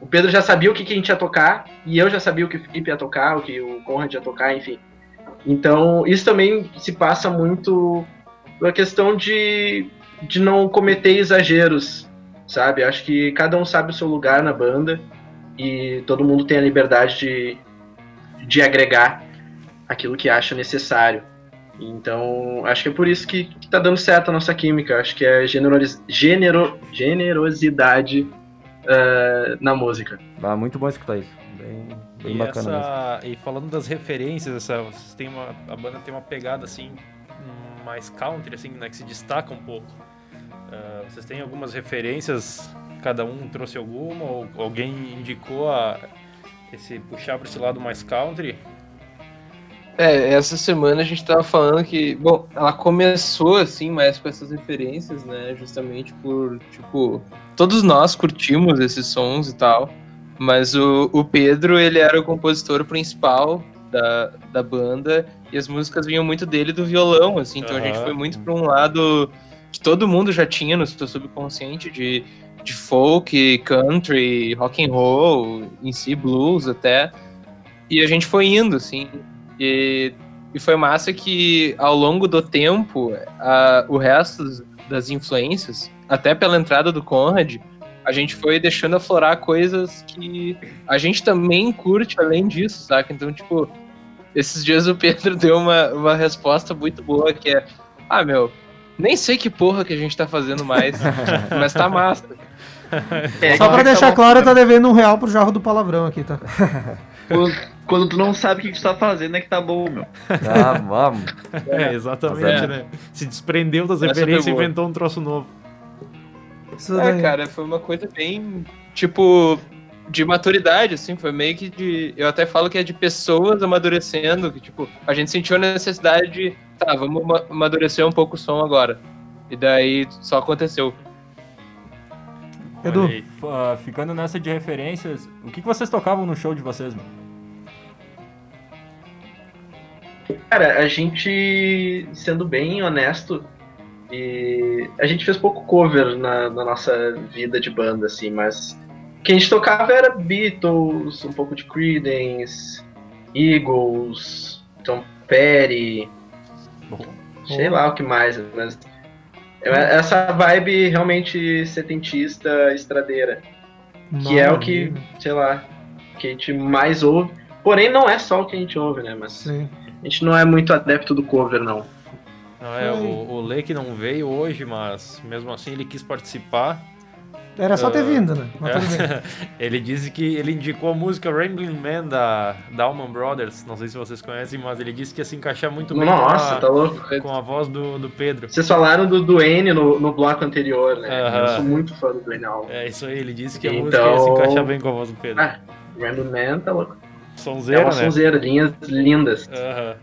O Pedro já sabia o que, que a gente ia tocar, e eu já sabia o que o Felipe ia tocar, o que o Conrad ia tocar, enfim. Então, isso também se passa muito a questão de, de não cometer exageros, sabe? Acho que cada um sabe o seu lugar na banda e todo mundo tem a liberdade de, de agregar aquilo que acha necessário. Então, acho que é por isso que, que tá dando certo a nossa química. Acho que é generosidade genero, generosidade uh, na música. Ah, muito bom escutar isso. Bem, bem e bacana essa, mesmo. E falando das referências, essa, tem uma, a banda tem uma pegada assim mais country, assim, né, que se destaca um pouco. Uh, vocês têm algumas referências? Cada um trouxe alguma? Ou alguém indicou a, esse puxar para esse lado mais country? É, essa semana a gente tava falando que, bom, ela começou assim, mais com essas referências, né? Justamente por, tipo, todos nós curtimos esses sons e tal. Mas o, o Pedro, ele era o compositor principal da, da banda e as músicas vinham muito dele do violão, assim, então a gente foi muito pra um lado que todo mundo já tinha no seu subconsciente de, de folk, country, rock and roll, em si blues até. E a gente foi indo, assim. E, e foi massa que ao longo do tempo, a, o resto das influências, até pela entrada do Conrad, a gente foi deixando aflorar coisas que a gente também curte além disso, saca? Então, tipo, esses dias o Pedro deu uma, uma resposta muito boa que é: Ah, meu, nem sei que porra que a gente tá fazendo mais, mas tá massa. É, Só pra deixar claro, tá devendo um real pro jarro do palavrão aqui, tá? Quando, quando tu não sabe o que tu tá fazendo é que tá bom, meu. Ah, vamos. É, exatamente, É. né? Se desprendeu das referências e inventou um troço novo. Isso É, daí. cara, foi uma coisa bem, tipo, de maturidade, assim, foi meio que de. Eu até falo que é de pessoas amadurecendo, que, tipo, a gente sentiu a necessidade de. Tá, vamos ma- amadurecer um pouco o som agora. E daí só aconteceu. Edu. Ah, ficando nessa de referências, o que, que vocês tocavam no show de vocês, mano? Cara, a gente, sendo bem honesto, e a gente fez pouco cover na, na nossa vida de banda, assim, mas o que a gente tocava era Beatles, um pouco de Creedence, Eagles, Tom Petty, sei lá o que mais, mas é essa vibe realmente setentista, estradeira, que é o que, sei lá, que a gente mais ouve. Porém, não é só o que a gente ouve, né? Mas Sim. a gente não é muito adepto do cover, não. Não, é, o, o Lê que não veio hoje, mas mesmo assim ele quis participar. Era só ter Ah, vindo, né? Bem. é. ele disse que ele indicou a música Rambling Man da, da Allman Brothers. Não sei se vocês conhecem, mas ele disse que ia se encaixar muito bem Nossa, com, a, tá louco. com a voz do, do Pedro. Vocês falaram do Duane no, no bloco anterior, né? Aham. Eu sou muito fã do Duane Alves. É isso aí, ele disse que a Então- música ia se encaixar bem com a voz do Pedro. Ah, Random Man tá louco. Sonzeira, é uma né? sonzeira, linhas lindas. Aham.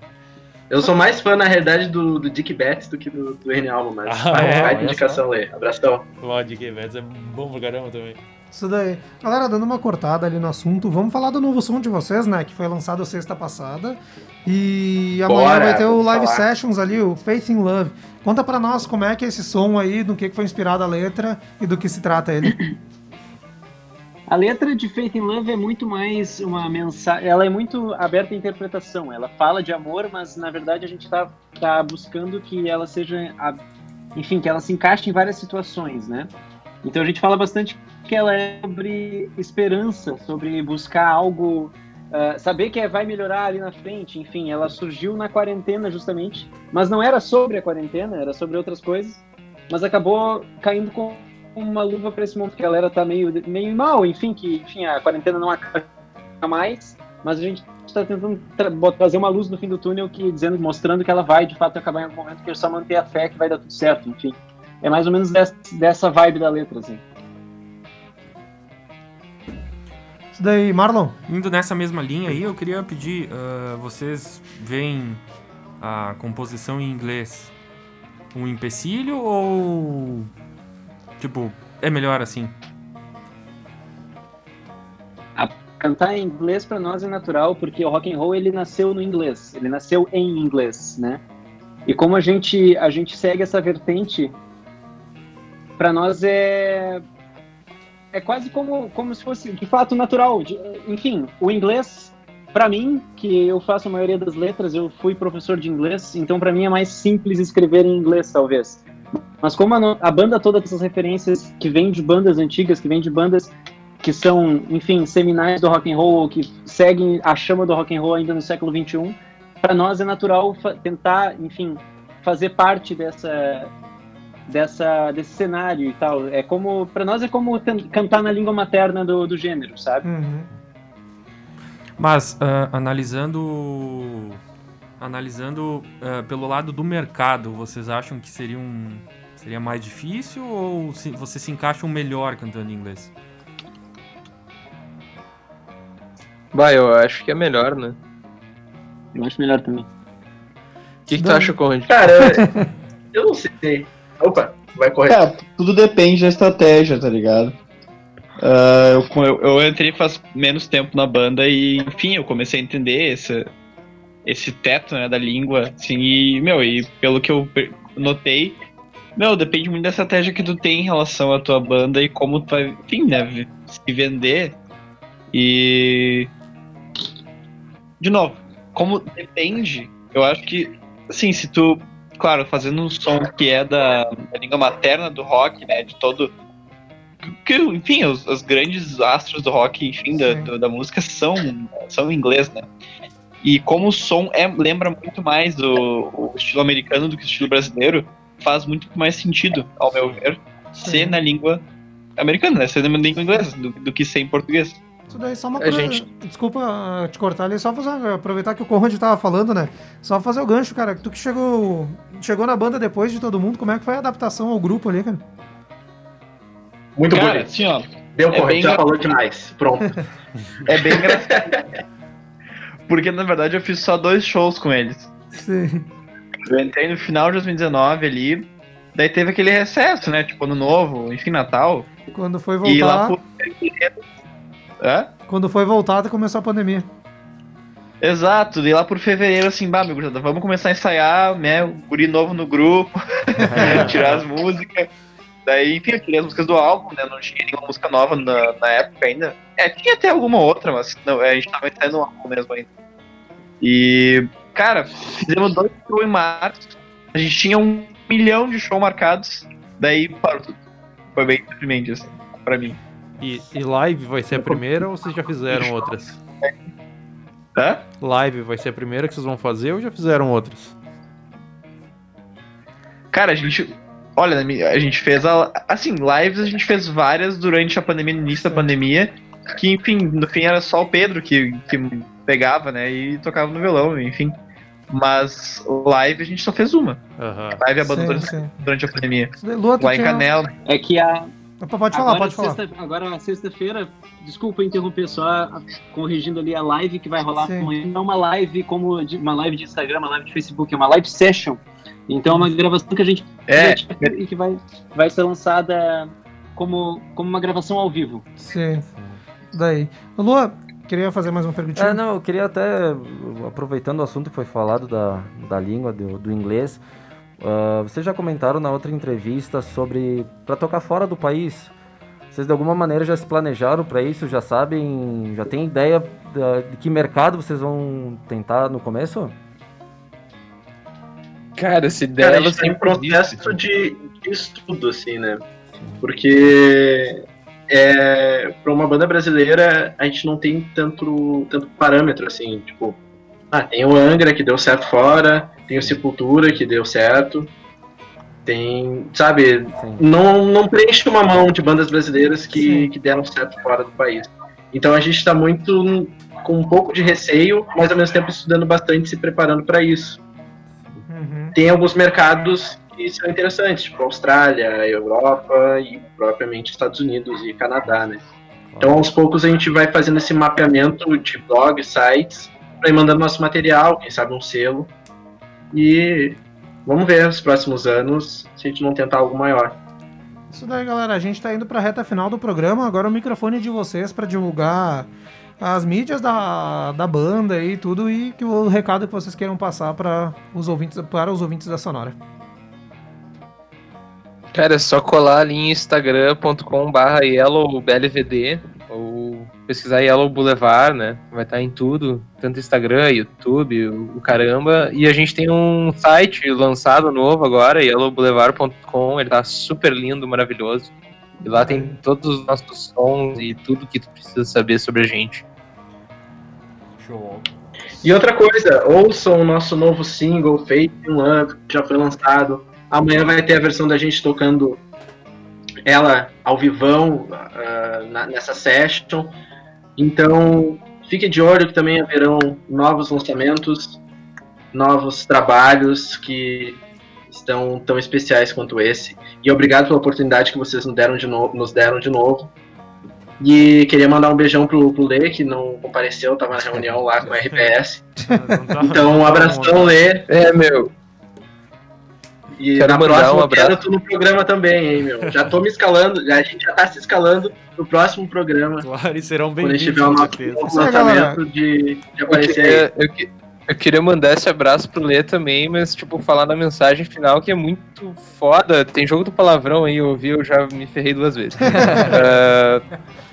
Eu sou mais fã, na realidade, do, do Dick Betts do que do, do Duane Alves, mas Ah, é? vai de indicação, Lê. Abração. O Dick Evans é bom pra caramba também. Isso daí. Galera, dando uma cortada ali no assunto, vamos falar do novo som de vocês, né? Que foi lançado sexta passada. E amanhã Bora, vai ter o Live falar. Sessions ali, o Faith in Love. Conta pra nós como é que é esse som aí, do que que foi inspirada a letra e do que se trata ele. A letra de Faith in Love é muito mais uma mensagem. Ela é muito aberta à interpretação. Ela fala de amor, mas na verdade a gente está tá buscando que ela seja. a- Enfim, que ela se encaixe em várias situações, né? Então a gente fala bastante que ela é sobre esperança, sobre buscar algo. ah, saber que é- vai melhorar ali na frente. Enfim, ela surgiu na quarentena justamente. Mas não era sobre a quarentena, era sobre outras coisas. Mas acabou caindo com uma luva para esse momento que a galera tá meio, meio mal, enfim, que enfim, a quarentena não acaba mais, mas a gente está tentando tra trazer uma luz no fim do túnel que dizendo, mostrando que ela vai de fato acabar em algum momento, que é só manter a fé que vai dar tudo certo, enfim. É mais ou menos dessa, dessa vibe da letra, assim. Isso daí, Marlon. Indo nessa mesma linha aí, eu queria pedir, ah, vocês veem a composição em inglês um empecilho ou tipo é melhor assim? A- cantar em inglês para nós é natural porque o rock and roll ele nasceu no inglês, ele nasceu em inglês, né? E como a gente a gente segue essa vertente, para nós é é quase como como se fosse de fato natural. De- enfim, o inglês para mim, que eu faço a maioria das letras, eu fui professor de inglês, então para mim é mais simples escrever em inglês, talvez. Mas como a, a banda toda essas referências que vem de bandas antigas, que vem de bandas que são, enfim, seminais do rock and roll, que seguem a chama do rock and roll ainda no século 21, para nós é natural tentar, enfim, fazer parte dessa dessa desse cenário e tal. É como para nós é como cantar na língua materna do, do gênero, sabe? Mas ah, analisando analisando ah, pelo lado do mercado, vocês acham que seria um seria mais difícil ou se, vocês se encaixam melhor cantando em inglês? Vai, eu acho que é melhor, né? Eu acho melhor também. O que, que tu acha, Conrad? Cara, eu não sei. Opa, vai correr. Cara, tudo depende da estratégia, tá ligado? Ah, eu, eu, eu entrei faz menos tempo na banda e, enfim, eu comecei a entender esse, esse teto, né, da língua, assim, e, meu, e pelo que eu notei, meu, depende muito da estratégia que tu tem em relação à tua banda e como tu vai, enfim, né, se vender. E. De novo, como depende, eu acho que, assim, se tu, claro, fazendo um som que é da, da língua materna do rock, né, de todo. Que, enfim, os, os grandes astros do rock, enfim, da, do- da música são, são em inglês, né? E como o som é, lembra muito mais do o estilo americano do que o estilo brasileiro, faz muito mais sentido, ao meu ver, ser na língua americana, né? Ser na língua inglesa, do, do que ser em português. Isso daí só uma A coisa. gente- Desculpa ah, te cortar ali, só fazer, aproveitar que o Conrad tava falando, né? Só fazer o gancho, cara. Tu que chegou, chegou na banda depois de todo mundo, como é que foi a adaptação ao grupo ali, cara? Muito Cara, bonito. assim, ó. Deu, é bem já falou demais. Pronto. É bem engraçado. Porque na verdade eu fiz só dois shows com eles. Sim. Eu entrei no final de 2019 ali, daí teve aquele recesso, né? Tipo, ano novo, enfim, Natal. Quando foi E lá voltar. por. Hã? Quando foi voltar, começou a pandemia. Exato, daí lá por fevereiro, assim, bah, meu gurizada, vamos começar a ensaiar, né? Guri novo no grupo, tirar as músicas. Daí, enfim, eu tirei as músicas do álbum, né? Não tinha nenhuma música nova na, na época ainda. É, tinha até alguma outra, mas não, a gente tava ensaiando o álbum mesmo ainda. E, cara, fizemos dois shows em março. A gente tinha um milhão de shows marcados, daí parou tudo. Foi bem deprimente, assim, pra mim. E, e live vai ser a primeira ou vocês já fizeram outras? Hã? Live vai ser a primeira que vocês vão fazer ou já fizeram outras? Cara, a gente. Olha, a gente fez a. Assim, lives a gente fez várias durante a pandemia, no início da pandemia. Que, enfim, no fim era só o Pedro que, que pegava, né? E tocava no violão, enfim. Mas live a gente só fez uma. Live abandonou durante a pandemia. Lua, Lá em Canela. É que a. Pode falar, agora, pode falar. sexta- Agora, sexta-feira, desculpa interromper, só corrigindo ali a live que vai rolar Sim. amanhã. Não é uma live como de- uma live de Instagram, uma live de Facebook, é uma live session. Então é uma gravação que a gente É. e que vai, vai ser lançada como, como uma gravação ao vivo. Sim. Daí. Lua, queria fazer mais uma perguntinha? É, não, eu queria até, aproveitando o assunto que foi falado da, da língua, do, do inglês, ah, vocês já comentaram na outra entrevista sobre para tocar fora do país. Vocês de alguma maneira já se planejaram para isso? Já sabem, já tem ideia de que mercado vocês vão tentar no começo? Cara, essa ideia Cara, a ela gente em sempre existe. processo de, de estudo, assim, né? Porque é, para uma banda brasileira a gente não tem tanto, tanto parâmetro, assim, tipo, ah, tem o Angra que deu certo fora, tem o Sepultura que deu certo, tem, sabe, não, não preenche uma mão de bandas brasileiras que, que deram certo fora do país. Então a gente está muito com um pouco de receio, mas ao mesmo tempo estudando bastante, se preparando para isso tem alguns mercados que são interessantes, tipo Austrália, Europa e propriamente Estados Unidos e Canadá, né? Então aos poucos a gente vai fazendo esse mapeamento de blogs, sites, para ir mandando nosso material, quem sabe um selo. E vamos ver nos próximos anos se a gente não tentar algo maior. Isso daí, galera. A gente tá indo pra reta final do programa. Agora o microfone é de vocês pra divulgar as mídias da, da banda e tudo e que o recado que vocês queiram passar para os ouvintes para os ouvintes da Sonora. Cara, é só colar ali em instagram.com.br yellowblvd ou pesquisar Yellow Boulevard, né? Vai estar em tudo, tanto Instagram, YouTube, o, o caramba. E a gente tem um site lançado novo agora, yellowboulevard.com, ele tá super lindo, maravilhoso. E lá tem todos os nossos sons e tudo que tu precisa saber sobre a gente. Show. E outra coisa, ouçam o nosso novo single, Fate um ano, que já foi lançado. Amanhã vai ter a versão da gente tocando ela ao vivão ah, na- nessa session. Então, fique de olho que também haverão novos lançamentos, novos trabalhos que estão tão especiais quanto esse. E obrigado pela oportunidade que vocês nos deram de, no- nos deram de novo. E queria mandar um beijão pro, pro Lê, que não compareceu, tava na reunião lá com a RPS. Então, um abração, Lê. É, meu. E Quero na mandar próxima um eu quero abraço. tu no programa também, hein, meu. Já tô me escalando, já, a gente já tá se escalando no próximo programa. Claro, e serão Quando a gente bem-vindos, tiver o nosso lançamento de, de Eu, aparecer queria- aí. eu que- Eu queria mandar esse abraço pro Lê também, mas, tipo, falar na mensagem final que é muito foda. Tem jogo do palavrão aí, eu ouvi, eu já me ferrei duas vezes. Ah,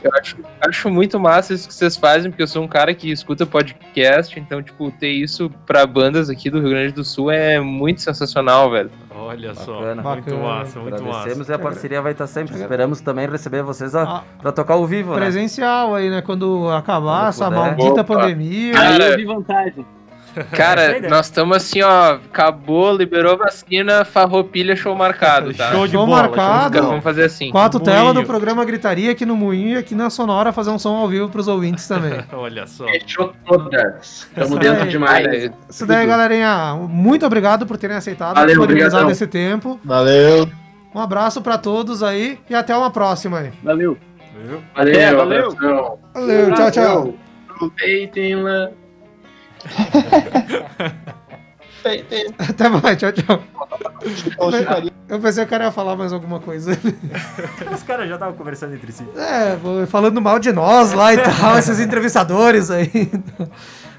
eu acho, acho muito massa isso que vocês fazem, porque eu sou um cara que escuta podcast, então, tipo, ter isso pra bandas aqui do Rio Grande do Sul é muito sensacional, velho. Olha só, Bacana. muito Bacana. massa, muito Agradecemos massa. e a parceria vai estar sempre. Esperamos também receber vocês a, Ah. pra tocar ao vivo, né? Presencial aí, né? Quando acabar Quando essa puder. maldita Opa. pandemia. Aí eu vi vantagem. Cara, nós estamos assim, ó, acabou, liberou vacina, farroupilha, show marcado, tá? Show de Show bola, marcado. Vamos fazer assim. Quatro telas do programa Gritaria aqui no Moinho e aqui na Sonora fazer um som ao vivo pros ouvintes também. Olha só. Fechou todas. Estamos dentro aí. demais. Isso daí, galerinha. Muito obrigado por terem aceitado, Valeu, disponibilizado esse tempo. Valeu. Um abraço pra todos aí e até uma próxima aí. Valeu. Valeu, Até, valeu. abração. Valeu, tchau, tchau. Aproveitem lá. Até mais, tchau, tchau. Eu pensei que o cara ia falar mais alguma coisa. Os caras já estavam conversando entre si. É, falando mal de nós lá e tal, esses entrevistadores aí.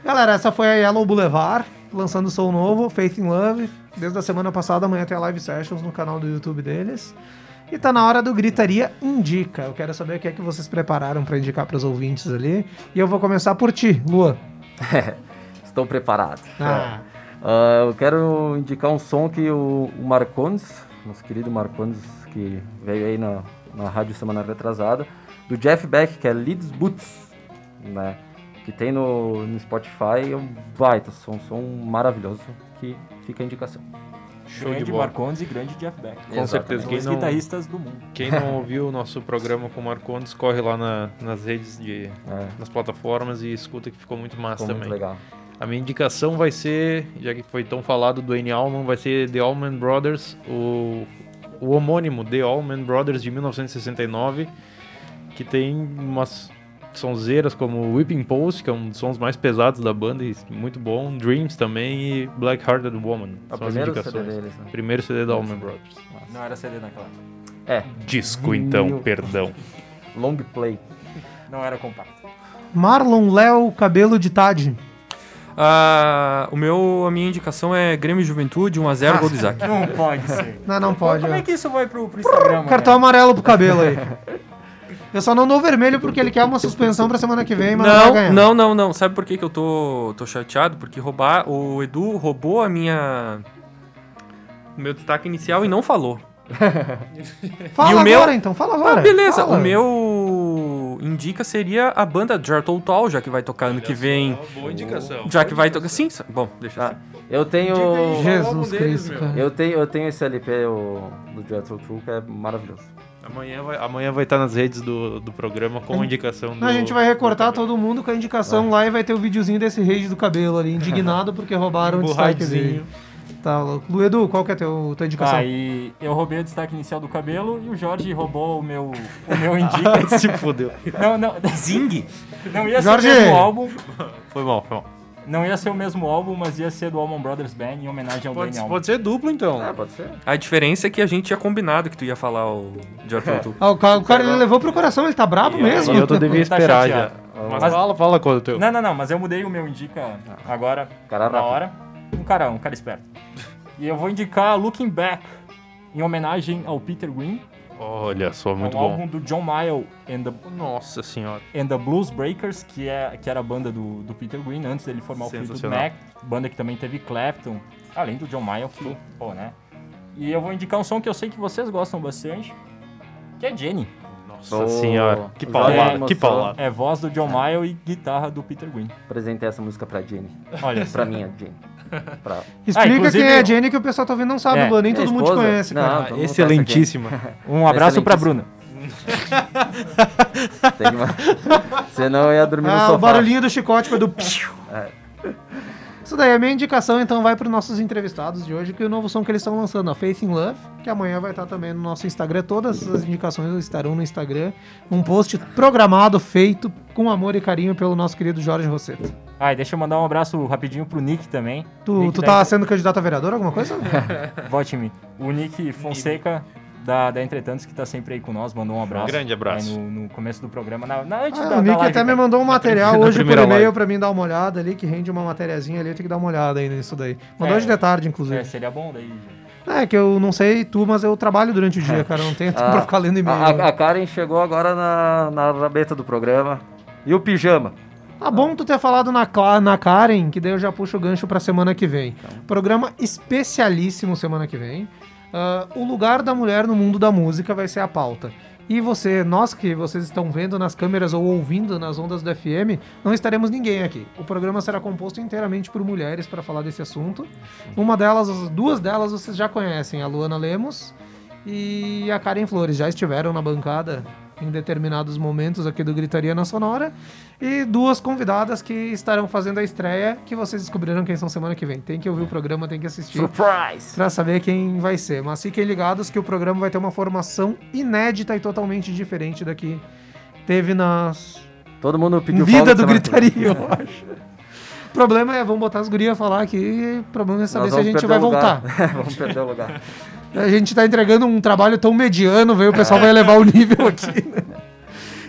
Galera, essa foi a Yellow Boulevard, lançando som novo, Faith in Love. Desde a semana passada, amanhã tem a live sessions no canal do YouTube deles. E tá na hora do Gritaria Indica. Eu quero saber o que é que vocês prepararam pra indicar pros ouvintes ali. E eu vou começar por ti, Lua. Estou preparado. Ah. Ah, eu quero indicar um som que o, o Marcondes, nosso querido Marcondes, que veio aí na, na rádio semana retrasada, do Jeff Beck, que é Leeds Boots, né? Que tem no, no Spotify, é um baita som, um som maravilhoso, que fica a indicação. Show grande de bola. Marcondes e grande Jeff Beck. Com certeza. Quem Dois não, guitarristas do mundo. quem não ouviu o nosso programa com o Marcondes, corre lá na- nas redes, de, É. nas plataformas e escuta que ficou muito massa Ficou muito também. legal. A minha indicação vai ser, já que foi tão falado do N. Allman, vai ser The Allman Brothers, o, o homônimo The Allman Brothers de 1969, que tem umas sonzeiras como Whipping Post, que é um dos sons mais pesados da banda e muito bom, Dreams também e Black Hearted Woman. É São as primeiro indicações. CD deles, né? Primeiro CD da Allman Brothers. Não era CD naquela. É. Disco então, perdão. Long play. Não era compacto. Marlon Léo Cabelo de Tade. Ah, o meu, a minha indicação é Grêmio e Juventude 1x0 gol do Isaac. Não pode ser. Não, não pode. Como ó. é que isso vai pro, pro Instagram? Cartão amarelo pro cabelo aí. Eu só não dou vermelho porque ele quer uma suspensão pra semana que vem, mas não, vai Não, ganhar. não, não, não. Sabe por que, que eu tô, tô chateado? Porque roubar, o Edu roubou a minha. O meu destaque inicial e não falou. Fala E o meu- agora então, fala agora. Ah, beleza. Fala. O meu indica seria a banda Jar Total, já que vai tocar ano que vem. Boa indicação. Já que vai tocar. Sim, bom, deixa Ah, assim. eu tenho. Jesus Cristo, cara. Eu tenho, eu tenho esse LP o, do Jethro Tull que é maravilhoso. Amanhã vai, amanhã vai estar nas redes do, do programa com a indicação do. A gente vai recortar todo mundo com a indicação lá e vai ter o videozinho desse rei do cabelo ali, indignado porque roubaram o destaque dele. Tá louco. Lu Edu, qual que é a teu, tua indicação? Ah, e eu roubei o destaque inicial do cabelo e o Jorge roubou o meu, o meu indica. Se fudeu. Não, não, Zing. Não ia Jorge! ser o mesmo álbum. Foi mal, foi mal. Não ia ser o mesmo álbum, mas ia ser do Allman Brothers Band em homenagem ao Pode, Allman. pode ser duplo então. É, pode ser. A diferença é que a gente tinha combinado que tu ia falar o Jar Total. Ah, o cara, o cara, ele levou pro coração, ele tá brabo mesmo. E eu tô devia Tá esperar já. chateado. Mas, Mas- fala, fala qual é o teu. Não, não, não, mas eu mudei o meu indica agora, Cara na rápido. hora. Um cara, um cara esperto. E eu vou indicar Looking Back, em homenagem ao Peter Green. Olha só, muito é um bom. álbum do John Mayall and the, Nossa senhora. and the Blues Breakers, que, é, que era a banda do, do Peter Green, antes dele formar o Fleetwood. Mac. Banda que também teve Clapton, além do John Mayall, que, pô, né? E eu vou indicar um som que eu sei que vocês gostam bastante, que é Jenny. Nossa Ô, senhora. Que paulada, é que paulada. É voz do John Mayall e guitarra do Peter Green. Apresentei essa música pra Jenny. Olha, Pra mim, a Jenny. Pra... Explica inclusive- quem é a Jenny que o pessoal tá ouvindo não sabe, É, Lu, nem é todo mundo te conhece, Não. cara. mundo Excelentíssima. um abraço pra Bruna. Tem uma... Senão eu ia dormir no Ah, sofá. o barulhinho do chicote foi do... É. Isso daí, a minha indicação então vai para os nossos entrevistados de hoje, que é o novo som que eles estão lançando, a Faith in Love, que amanhã vai estar também no nosso Instagram. Todas as indicações estarão no Instagram. Um post programado, feito com amor e carinho pelo nosso querido Jorge Rosseto. Ah, e deixa eu mandar um abraço rapidinho pro Nick também. Tu, Nick tu da- tá sendo candidato a vereador, alguma coisa? Vote em mim. O Nick Fonseca, da, da Entretantos, que tá sempre aí com nós, mandou um abraço. grande abraço. no, no começo do programa, na, na antes Ah, da, o da Nick live, até me cara. mandou um material Na hoje por e-mail live. pra mim dar uma olhada ali, que rende uma matériazinha ali, eu tenho que dar uma olhada aí nisso daí. Mandou É, hoje de tarde, inclusive. É, seria bom daí. É, que eu não sei tu, mas eu trabalho durante o dia, cara. Não tenho tempo Ah, pra ficar lendo e-mail. A, a- a Karen chegou agora na, na rabeta do programa. E o pijama? Tá bom tu ter falado na, na Karen, que daí eu já puxo o gancho pra semana que vem. Programa especialíssimo semana que vem. Ah, o lugar da mulher no mundo da música vai ser a pauta. E você, nós que vocês estão vendo nas câmeras ou ouvindo nas ondas do FM, não estaremos ninguém aqui. O programa será composto inteiramente por mulheres para falar desse assunto. Uma delas, as duas delas vocês já conhecem, a Luana Lemos e a Karen Flores. Já estiveram na bancada em determinados momentos aqui do Gritaria na Sonora. E duas convidadas que estarão fazendo a estreia, que vocês descobrirão quem são semana que vem. Tem que ouvir o programa, tem que assistir. Surprise! Pra saber quem vai ser. Mas fiquem ligados que o programa vai ter uma formação inédita e totalmente diferente da que teve nas Todo mundo pediu vida do. Gritaria, eu acho. O problema é, vamos botar as gurias a falar aqui, o problema é saber se a gente vai lugar. voltar. vamos perder o lugar. A gente tá entregando um trabalho tão mediano, veio, o pessoal vai elevar o nível aqui, né?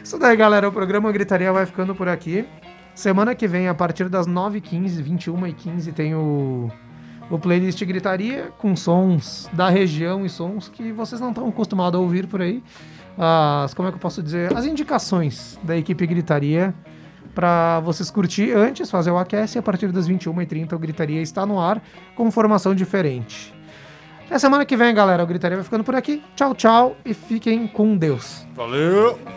Isso daí, galera. O programa Gritaria vai ficando por aqui. Semana que vem, a partir das 9h15, 21h15, tem o, o playlist Gritaria com sons da região e sons que vocês não estão acostumados a ouvir por aí. As, como é que eu posso dizer? As indicações da equipe Gritaria para vocês curtir antes, fazer o aquece e a partir das 21h30 o Gritaria está no ar com formação diferente. Até semana que vem, galera. O Gritaria vai ficando por aqui. Tchau, tchau e fiquem com Deus. Valeu!